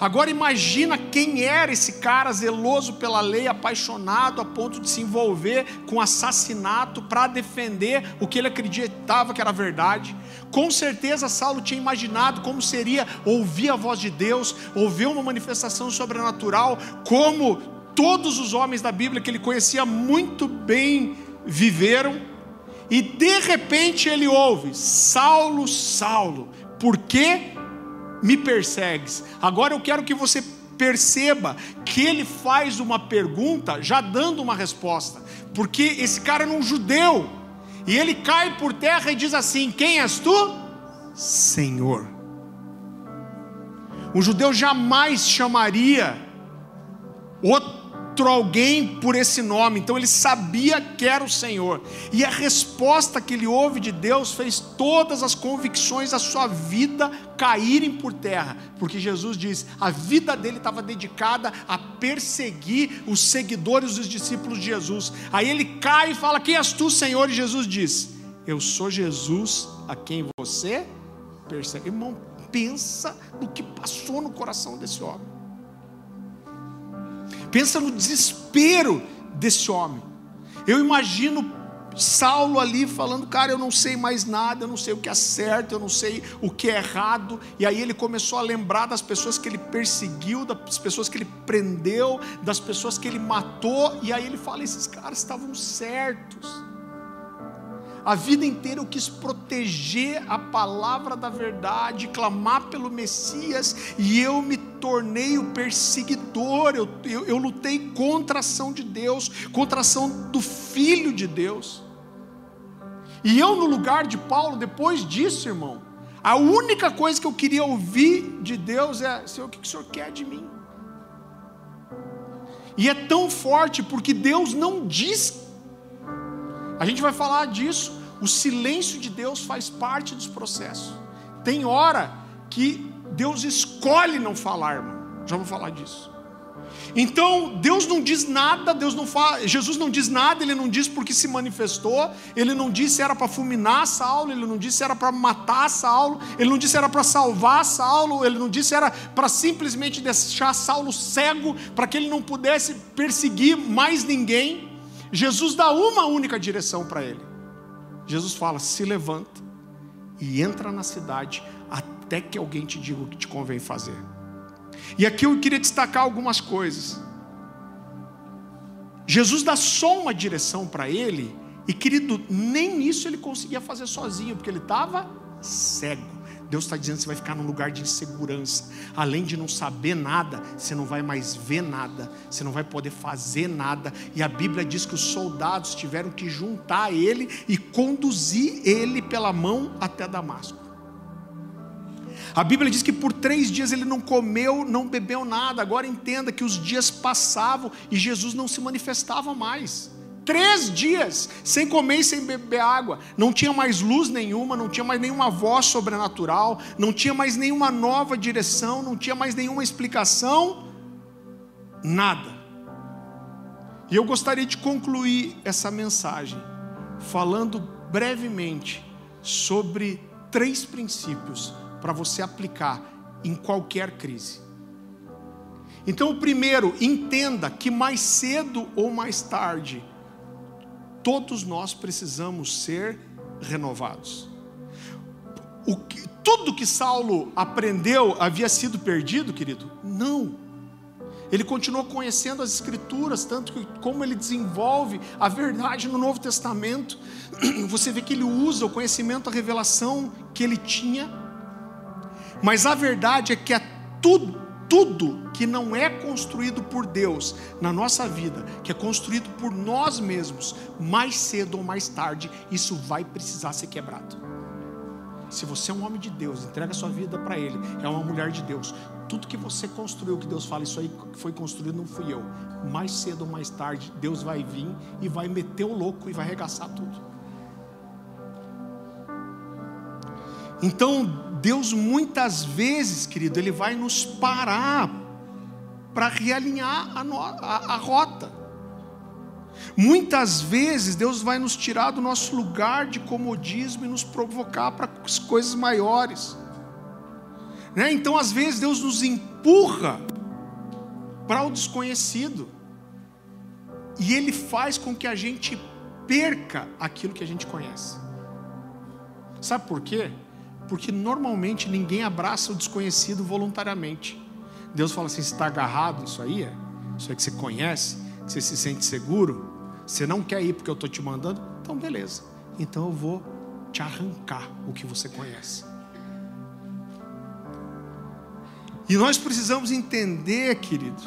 Agora imagina quem era esse cara zeloso pela lei, apaixonado a ponto de se envolver com assassinato para defender o que ele acreditava que era verdade. Com certeza Saulo tinha imaginado como seria ouvir a voz de Deus, ouvir uma manifestação sobrenatural, como todos os homens da Bíblia que ele conhecia muito bem viveram e de repente ele ouve: Saulo, Saulo, por que me persegues? Agora eu quero que você perceba que ele faz uma pergunta já dando uma resposta, porque esse cara era um judeu, e ele cai por terra e diz assim: Quem és tu? Senhor. Um judeu jamais chamaria outro outro alguém por esse nome, então ele sabia que era o Senhor, e a resposta que ele ouve de Deus fez todas as convicções da sua vida caírem por terra, porque Jesus diz: a vida dele estava dedicada a perseguir os seguidores dos discípulos de Jesus. Aí ele cai e fala: Quem és tu, Senhor? E Jesus diz: Eu sou Jesus a quem você persegue. Irmão, pensa no que passou no coração desse homem. Pensa no desespero desse homem. Eu imagino Saulo ali falando, cara, eu não sei mais nada, eu não sei o que é certo, eu não sei o que é errado. E aí ele começou a lembrar das pessoas que ele perseguiu, das pessoas que ele prendeu, das pessoas que ele matou. E aí ele fala: esses caras estavam certos. A vida inteira eu quis proteger a palavra da verdade, clamar pelo Messias, e eu me tornei o perseguidor. Eu, eu, eu lutei contra a ação de Deus, contra a ação do Filho de Deus. E eu, no lugar de Paulo, depois disso, irmão, a única coisa que eu queria ouvir de Deus é: Senhor, o que o Senhor quer de mim? E é tão forte porque Deus não diz. A gente vai falar disso. O silêncio de Deus faz parte dos processos. Tem hora que Deus escolhe não falar, irmão. Já vou falar disso. Então, Deus não diz nada, Deus não fala, Jesus não diz nada, ele não diz porque se manifestou, ele não disse se era para fulminar Saulo, ele não disse se era para matar Saulo, ele não disse se era para salvar Saulo, ele não disse se era para simplesmente deixar Saulo cego, para que ele não pudesse perseguir mais ninguém. Jesus dá uma única direção para ele. Jesus fala: se levanta e entra na cidade até que alguém te diga o que te convém fazer. E aqui eu queria destacar algumas coisas. Jesus dá só uma direção para ele, e querido, nem isso ele conseguia fazer sozinho, porque ele estava cego. Deus está dizendo que você vai ficar num lugar de insegurança. Além de não saber nada, você não vai mais ver nada, você não vai poder fazer nada. E a Bíblia diz que os soldados tiveram que juntar ele e conduzir ele pela mão até Damasco. A Bíblia diz que por três dias ele não comeu, não bebeu nada. Agora entenda que os dias passavam e Jesus não se manifestava mais. Três dias sem comer e sem beber água. Não tinha mais luz nenhuma, não tinha mais nenhuma voz sobrenatural, não tinha mais nenhuma nova direção, não tinha mais nenhuma explicação, nada. E eu gostaria de concluir essa mensagem falando brevemente sobre três princípios para você aplicar em qualquer crise. Então, o primeiro, entenda que mais cedo ou mais tarde, todos nós precisamos ser renovados. que, tudo que Saulo aprendeu havia sido perdido, querido? Não. Ele continuou conhecendo as Escrituras, tanto que como ele desenvolve a verdade no Novo Testamento, você vê que ele usa o conhecimento, a revelação que ele tinha. Mas a verdade é que é tudo, tudo que não é construído por Deus na nossa vida, que é construído por nós mesmos, mais cedo ou mais tarde, isso vai precisar ser quebrado. Se você é um homem de Deus, entrega sua vida para Ele, é uma mulher de Deus. Tudo que você construiu, que Deus fala, isso aí foi construído, não fui eu. Mais cedo ou mais tarde, Deus vai vir e vai meter o louco e vai arregaçar tudo. Então, Deus muitas vezes, querido, Ele vai nos parar para realinhar a, no, a, a rota. Muitas vezes Deus vai nos tirar do nosso lugar de comodismo e nos provocar para as coisas maiores. Né? Então, às vezes, Deus nos empurra para o desconhecido. E Ele faz com que a gente perca aquilo que a gente conhece. Sabe por quê? Porque normalmente ninguém abraça o desconhecido voluntariamente. Deus fala assim: está agarrado isso aí? É? Isso aí que você conhece? você se sente seguro, você não quer ir porque eu estou te mandando, então beleza. Então eu vou te arrancar o que você conhece. E nós precisamos entender, querido,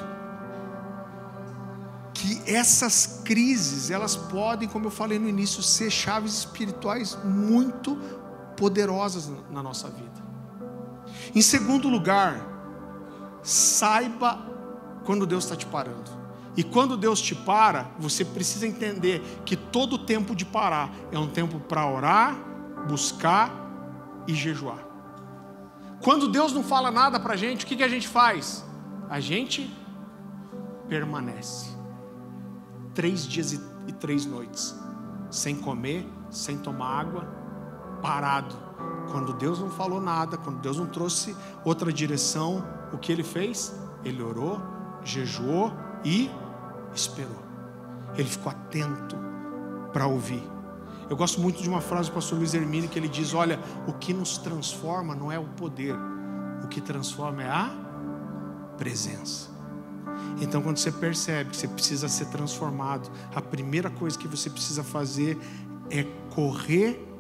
que essas crises, elas podem, como eu falei no início, ser chaves espirituais muito poderosas na nossa vida. Em segundo lugar, saiba quando Deus está te parando. E quando Deus te para, você precisa entender que todo tempo de parar é um tempo para orar, buscar e jejuar. Quando Deus não fala nada para a gente, o que, que a gente faz? A gente permanece três dias e três noites, sem comer, sem tomar água, parado. Quando Deus não falou nada, quando Deus não trouxe outra direção, o que ele fez? Ele orou, jejuou e esperou. Ele ficou atento para ouvir. Eu gosto muito de uma frase do pastor Luiz Hermine que ele diz: Olha, o que nos transforma não é o poder, o que transforma é a presença. Então, quando você percebe que você precisa ser transformado, a primeira coisa que você precisa fazer é correr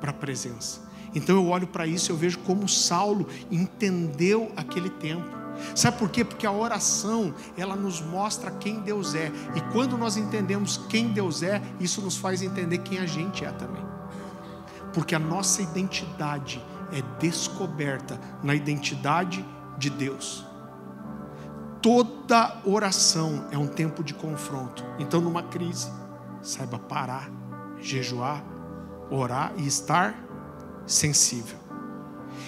para a presença. Então, eu olho para isso e eu vejo como Saulo entendeu aquele tempo. Sabe por quê? Porque a oração, ela nos mostra quem Deus é. E quando nós entendemos quem Deus é, isso nos faz entender quem a gente é também. Porque a nossa identidade é descoberta na identidade de Deus. Toda oração é um tempo de confronto. Então, numa crise, saiba parar, jejuar, orar e estar sensível.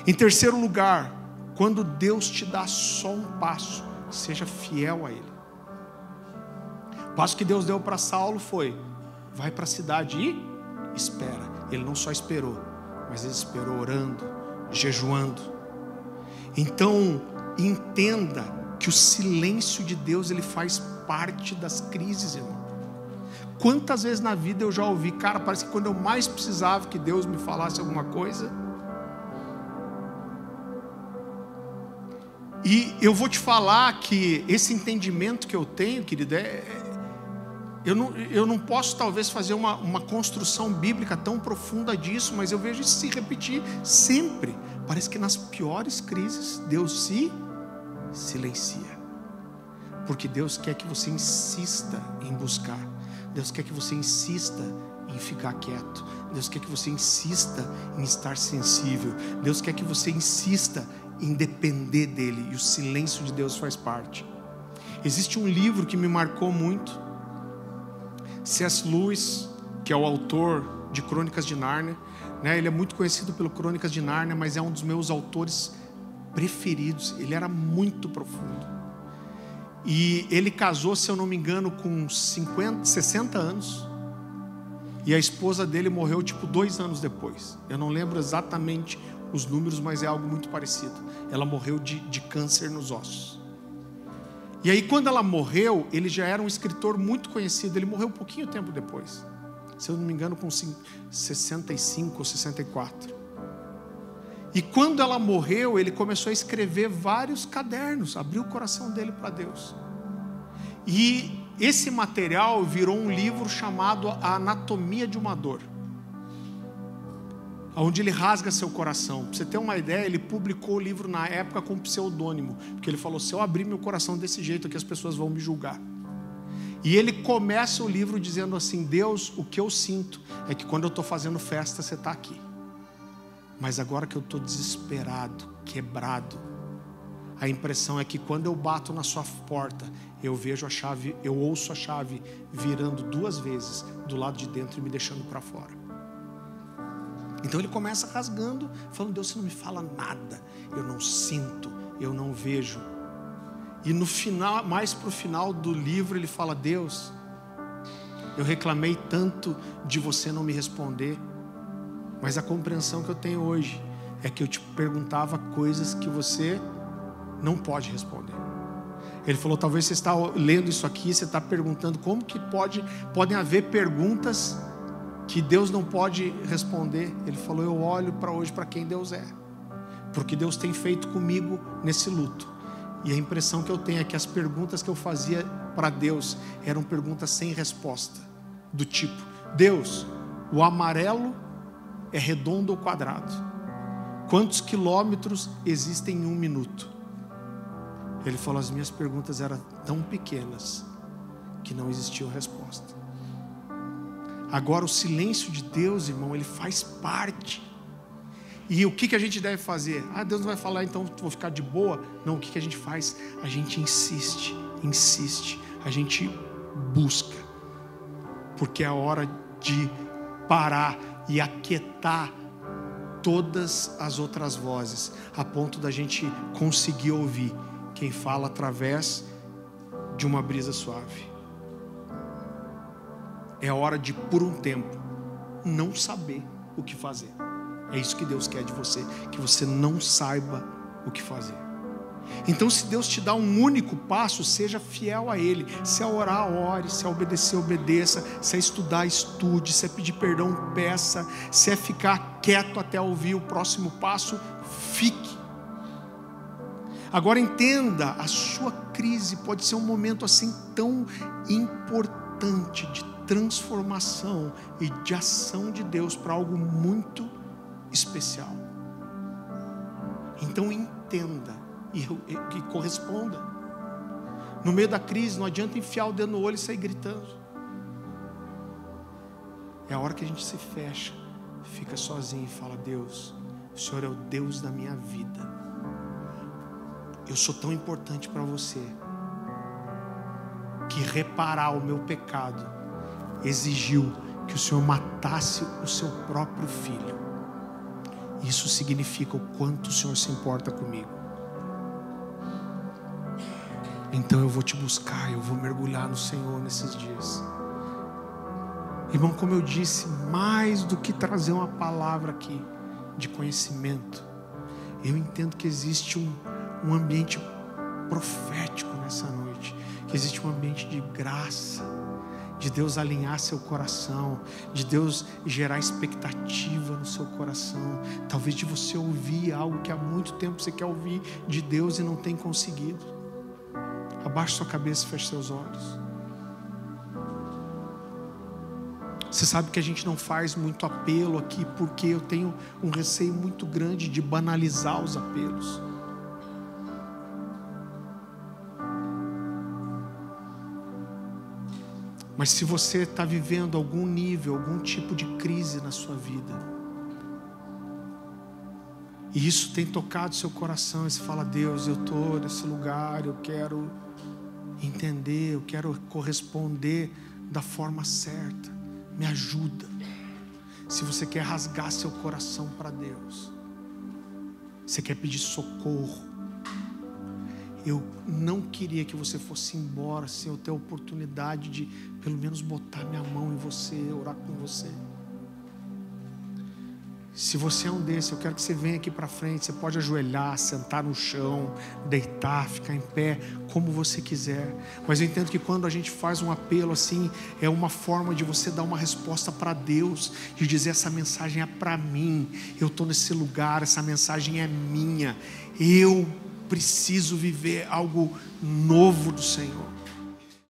Em terceiro lugar, quando Deus te dá só um passo, seja fiel a Ele. O passo que Deus deu para Saulo foi: vai para a cidade e espera. Ele não só esperou, mas ele esperou orando, jejuando. Então, entenda que o silêncio de Deus ele faz parte das crises, irmão. Quantas vezes na vida eu já ouvi, cara, parece que quando eu mais precisava que Deus me falasse alguma coisa, E eu vou te falar que esse entendimento que eu tenho, querido, é, é, eu, não, eu não posso talvez fazer uma, uma construção bíblica tão profunda disso, mas eu vejo isso se repetir sempre. Parece que nas piores crises Deus se silencia. Porque Deus quer que você insista em buscar. Deus quer que você insista em ficar quieto. Deus quer que você insista em estar sensível. Deus quer que você insista em depender dele, e o silêncio de Deus faz parte. Existe um livro que me marcou muito, C.S. Lewis, que é o autor de Crônicas de Nárnia, né? ele é muito conhecido pelo Crônicas de Nárnia, mas é um dos meus autores preferidos, ele era muito profundo. E ele casou, se eu não me engano, com 50, 60 anos. E a esposa dele morreu tipo dois anos depois. Eu não lembro exatamente os números, mas é algo muito parecido. Ela morreu de, de câncer nos ossos. E aí, quando ela morreu, ele já era um escritor muito conhecido. Ele morreu um pouquinho tempo depois. Se eu não me engano, com 65 ou 64. E quando ela morreu, ele começou a escrever vários cadernos, abriu o coração dele para Deus. E esse material virou um livro chamado A Anatomia de uma Dor onde ele rasga seu coração. Para você ter uma ideia, ele publicou o livro na época com pseudônimo, porque ele falou: se eu abrir meu coração desse jeito aqui, as pessoas vão me julgar. E ele começa o livro dizendo assim: Deus, o que eu sinto é que quando eu estou fazendo festa, você está aqui. Mas agora que eu estou desesperado, quebrado, a impressão é que quando eu bato na sua porta, eu vejo a chave, eu ouço a chave virando duas vezes do lado de dentro e me deixando para fora. Então ele começa rasgando, falando: Deus, você não me fala nada, eu não sinto, eu não vejo. E no final, mais para o final do livro, ele fala: Deus, eu reclamei tanto de você não me responder, mas a compreensão que eu tenho hoje é que eu te perguntava coisas que você não pode responder. Ele falou: talvez você está lendo isso aqui, você está perguntando como que pode, podem haver perguntas que Deus não pode responder. Ele falou: Eu olho para hoje para quem Deus é, porque Deus tem feito comigo nesse luto. E a impressão que eu tenho é que as perguntas que eu fazia para Deus eram perguntas sem resposta, do tipo: Deus, o amarelo é redondo ou quadrado? Quantos quilômetros existem em um minuto? Ele falou: as minhas perguntas eram tão pequenas que não existia resposta. Agora, o silêncio de Deus, irmão, ele faz parte. E o que, que a gente deve fazer? Ah, Deus não vai falar, então vou ficar de boa. Não, o que, que a gente faz? A gente insiste, insiste, a gente busca. Porque é a hora de parar e aquietar todas as outras vozes, a ponto da gente conseguir ouvir quem fala através de uma brisa suave. É hora de, por um tempo, não saber o que fazer. É isso que Deus quer de você, que você não saiba o que fazer. Então, se Deus te dá um único passo, seja fiel a Ele. Se é orar, ore. Se é obedecer, obedeça. Se é estudar, estude. Se é pedir perdão, peça. Se é ficar quieto até ouvir o próximo passo, fique. Agora entenda, a sua crise pode ser um momento assim tão importante de transformação e de ação de Deus para algo muito especial. Então entenda e, e, e, corresponda. No meio da crise, não adianta enfiar o dedo no olho e sair gritando. É a hora que a gente se fecha, fica sozinho e fala: Deus, o Senhor é o Deus da minha vida. Eu sou tão importante para você que reparar o meu pecado exigiu que o Senhor matasse o seu próprio filho. Isso significa o quanto o Senhor se importa comigo. Então eu vou te buscar, eu vou mergulhar no Senhor nesses dias. Irmão, como eu disse, mais do que trazer uma palavra aqui de conhecimento, eu entendo que existe um, um ambiente profético nessa noite, que existe um ambiente de graça de Deus alinhar seu coração, de Deus gerar expectativa no seu coração, talvez de você ouvir algo que há muito tempo você quer ouvir de Deus e não tem conseguido. Abaixe sua cabeça e feche seus olhos. Você sabe que a gente não faz muito apelo aqui porque eu tenho um receio muito grande de banalizar os apelos. Mas se você está vivendo algum nível, algum tipo de crise na sua vida, e isso tem tocado seu coração, e você fala, Deus, eu estou nesse lugar, eu quero entender, eu quero corresponder da forma certa, me ajuda. Se você quer rasgar seu coração para Deus, você quer pedir socorro, eu não queria que você fosse embora sem eu ter a oportunidade de, pelo menos, botar minha mão em você, orar com você. Se você é um desses, eu quero que você venha aqui para frente. Você pode ajoelhar, sentar no chão, deitar, ficar em pé, como você quiser. Mas eu entendo que quando a gente faz um apelo assim, é uma forma de você dar uma resposta para Deus, de dizer: essa mensagem é para mim. Eu estou nesse lugar, essa mensagem é minha. Eu preciso viver algo novo do Senhor.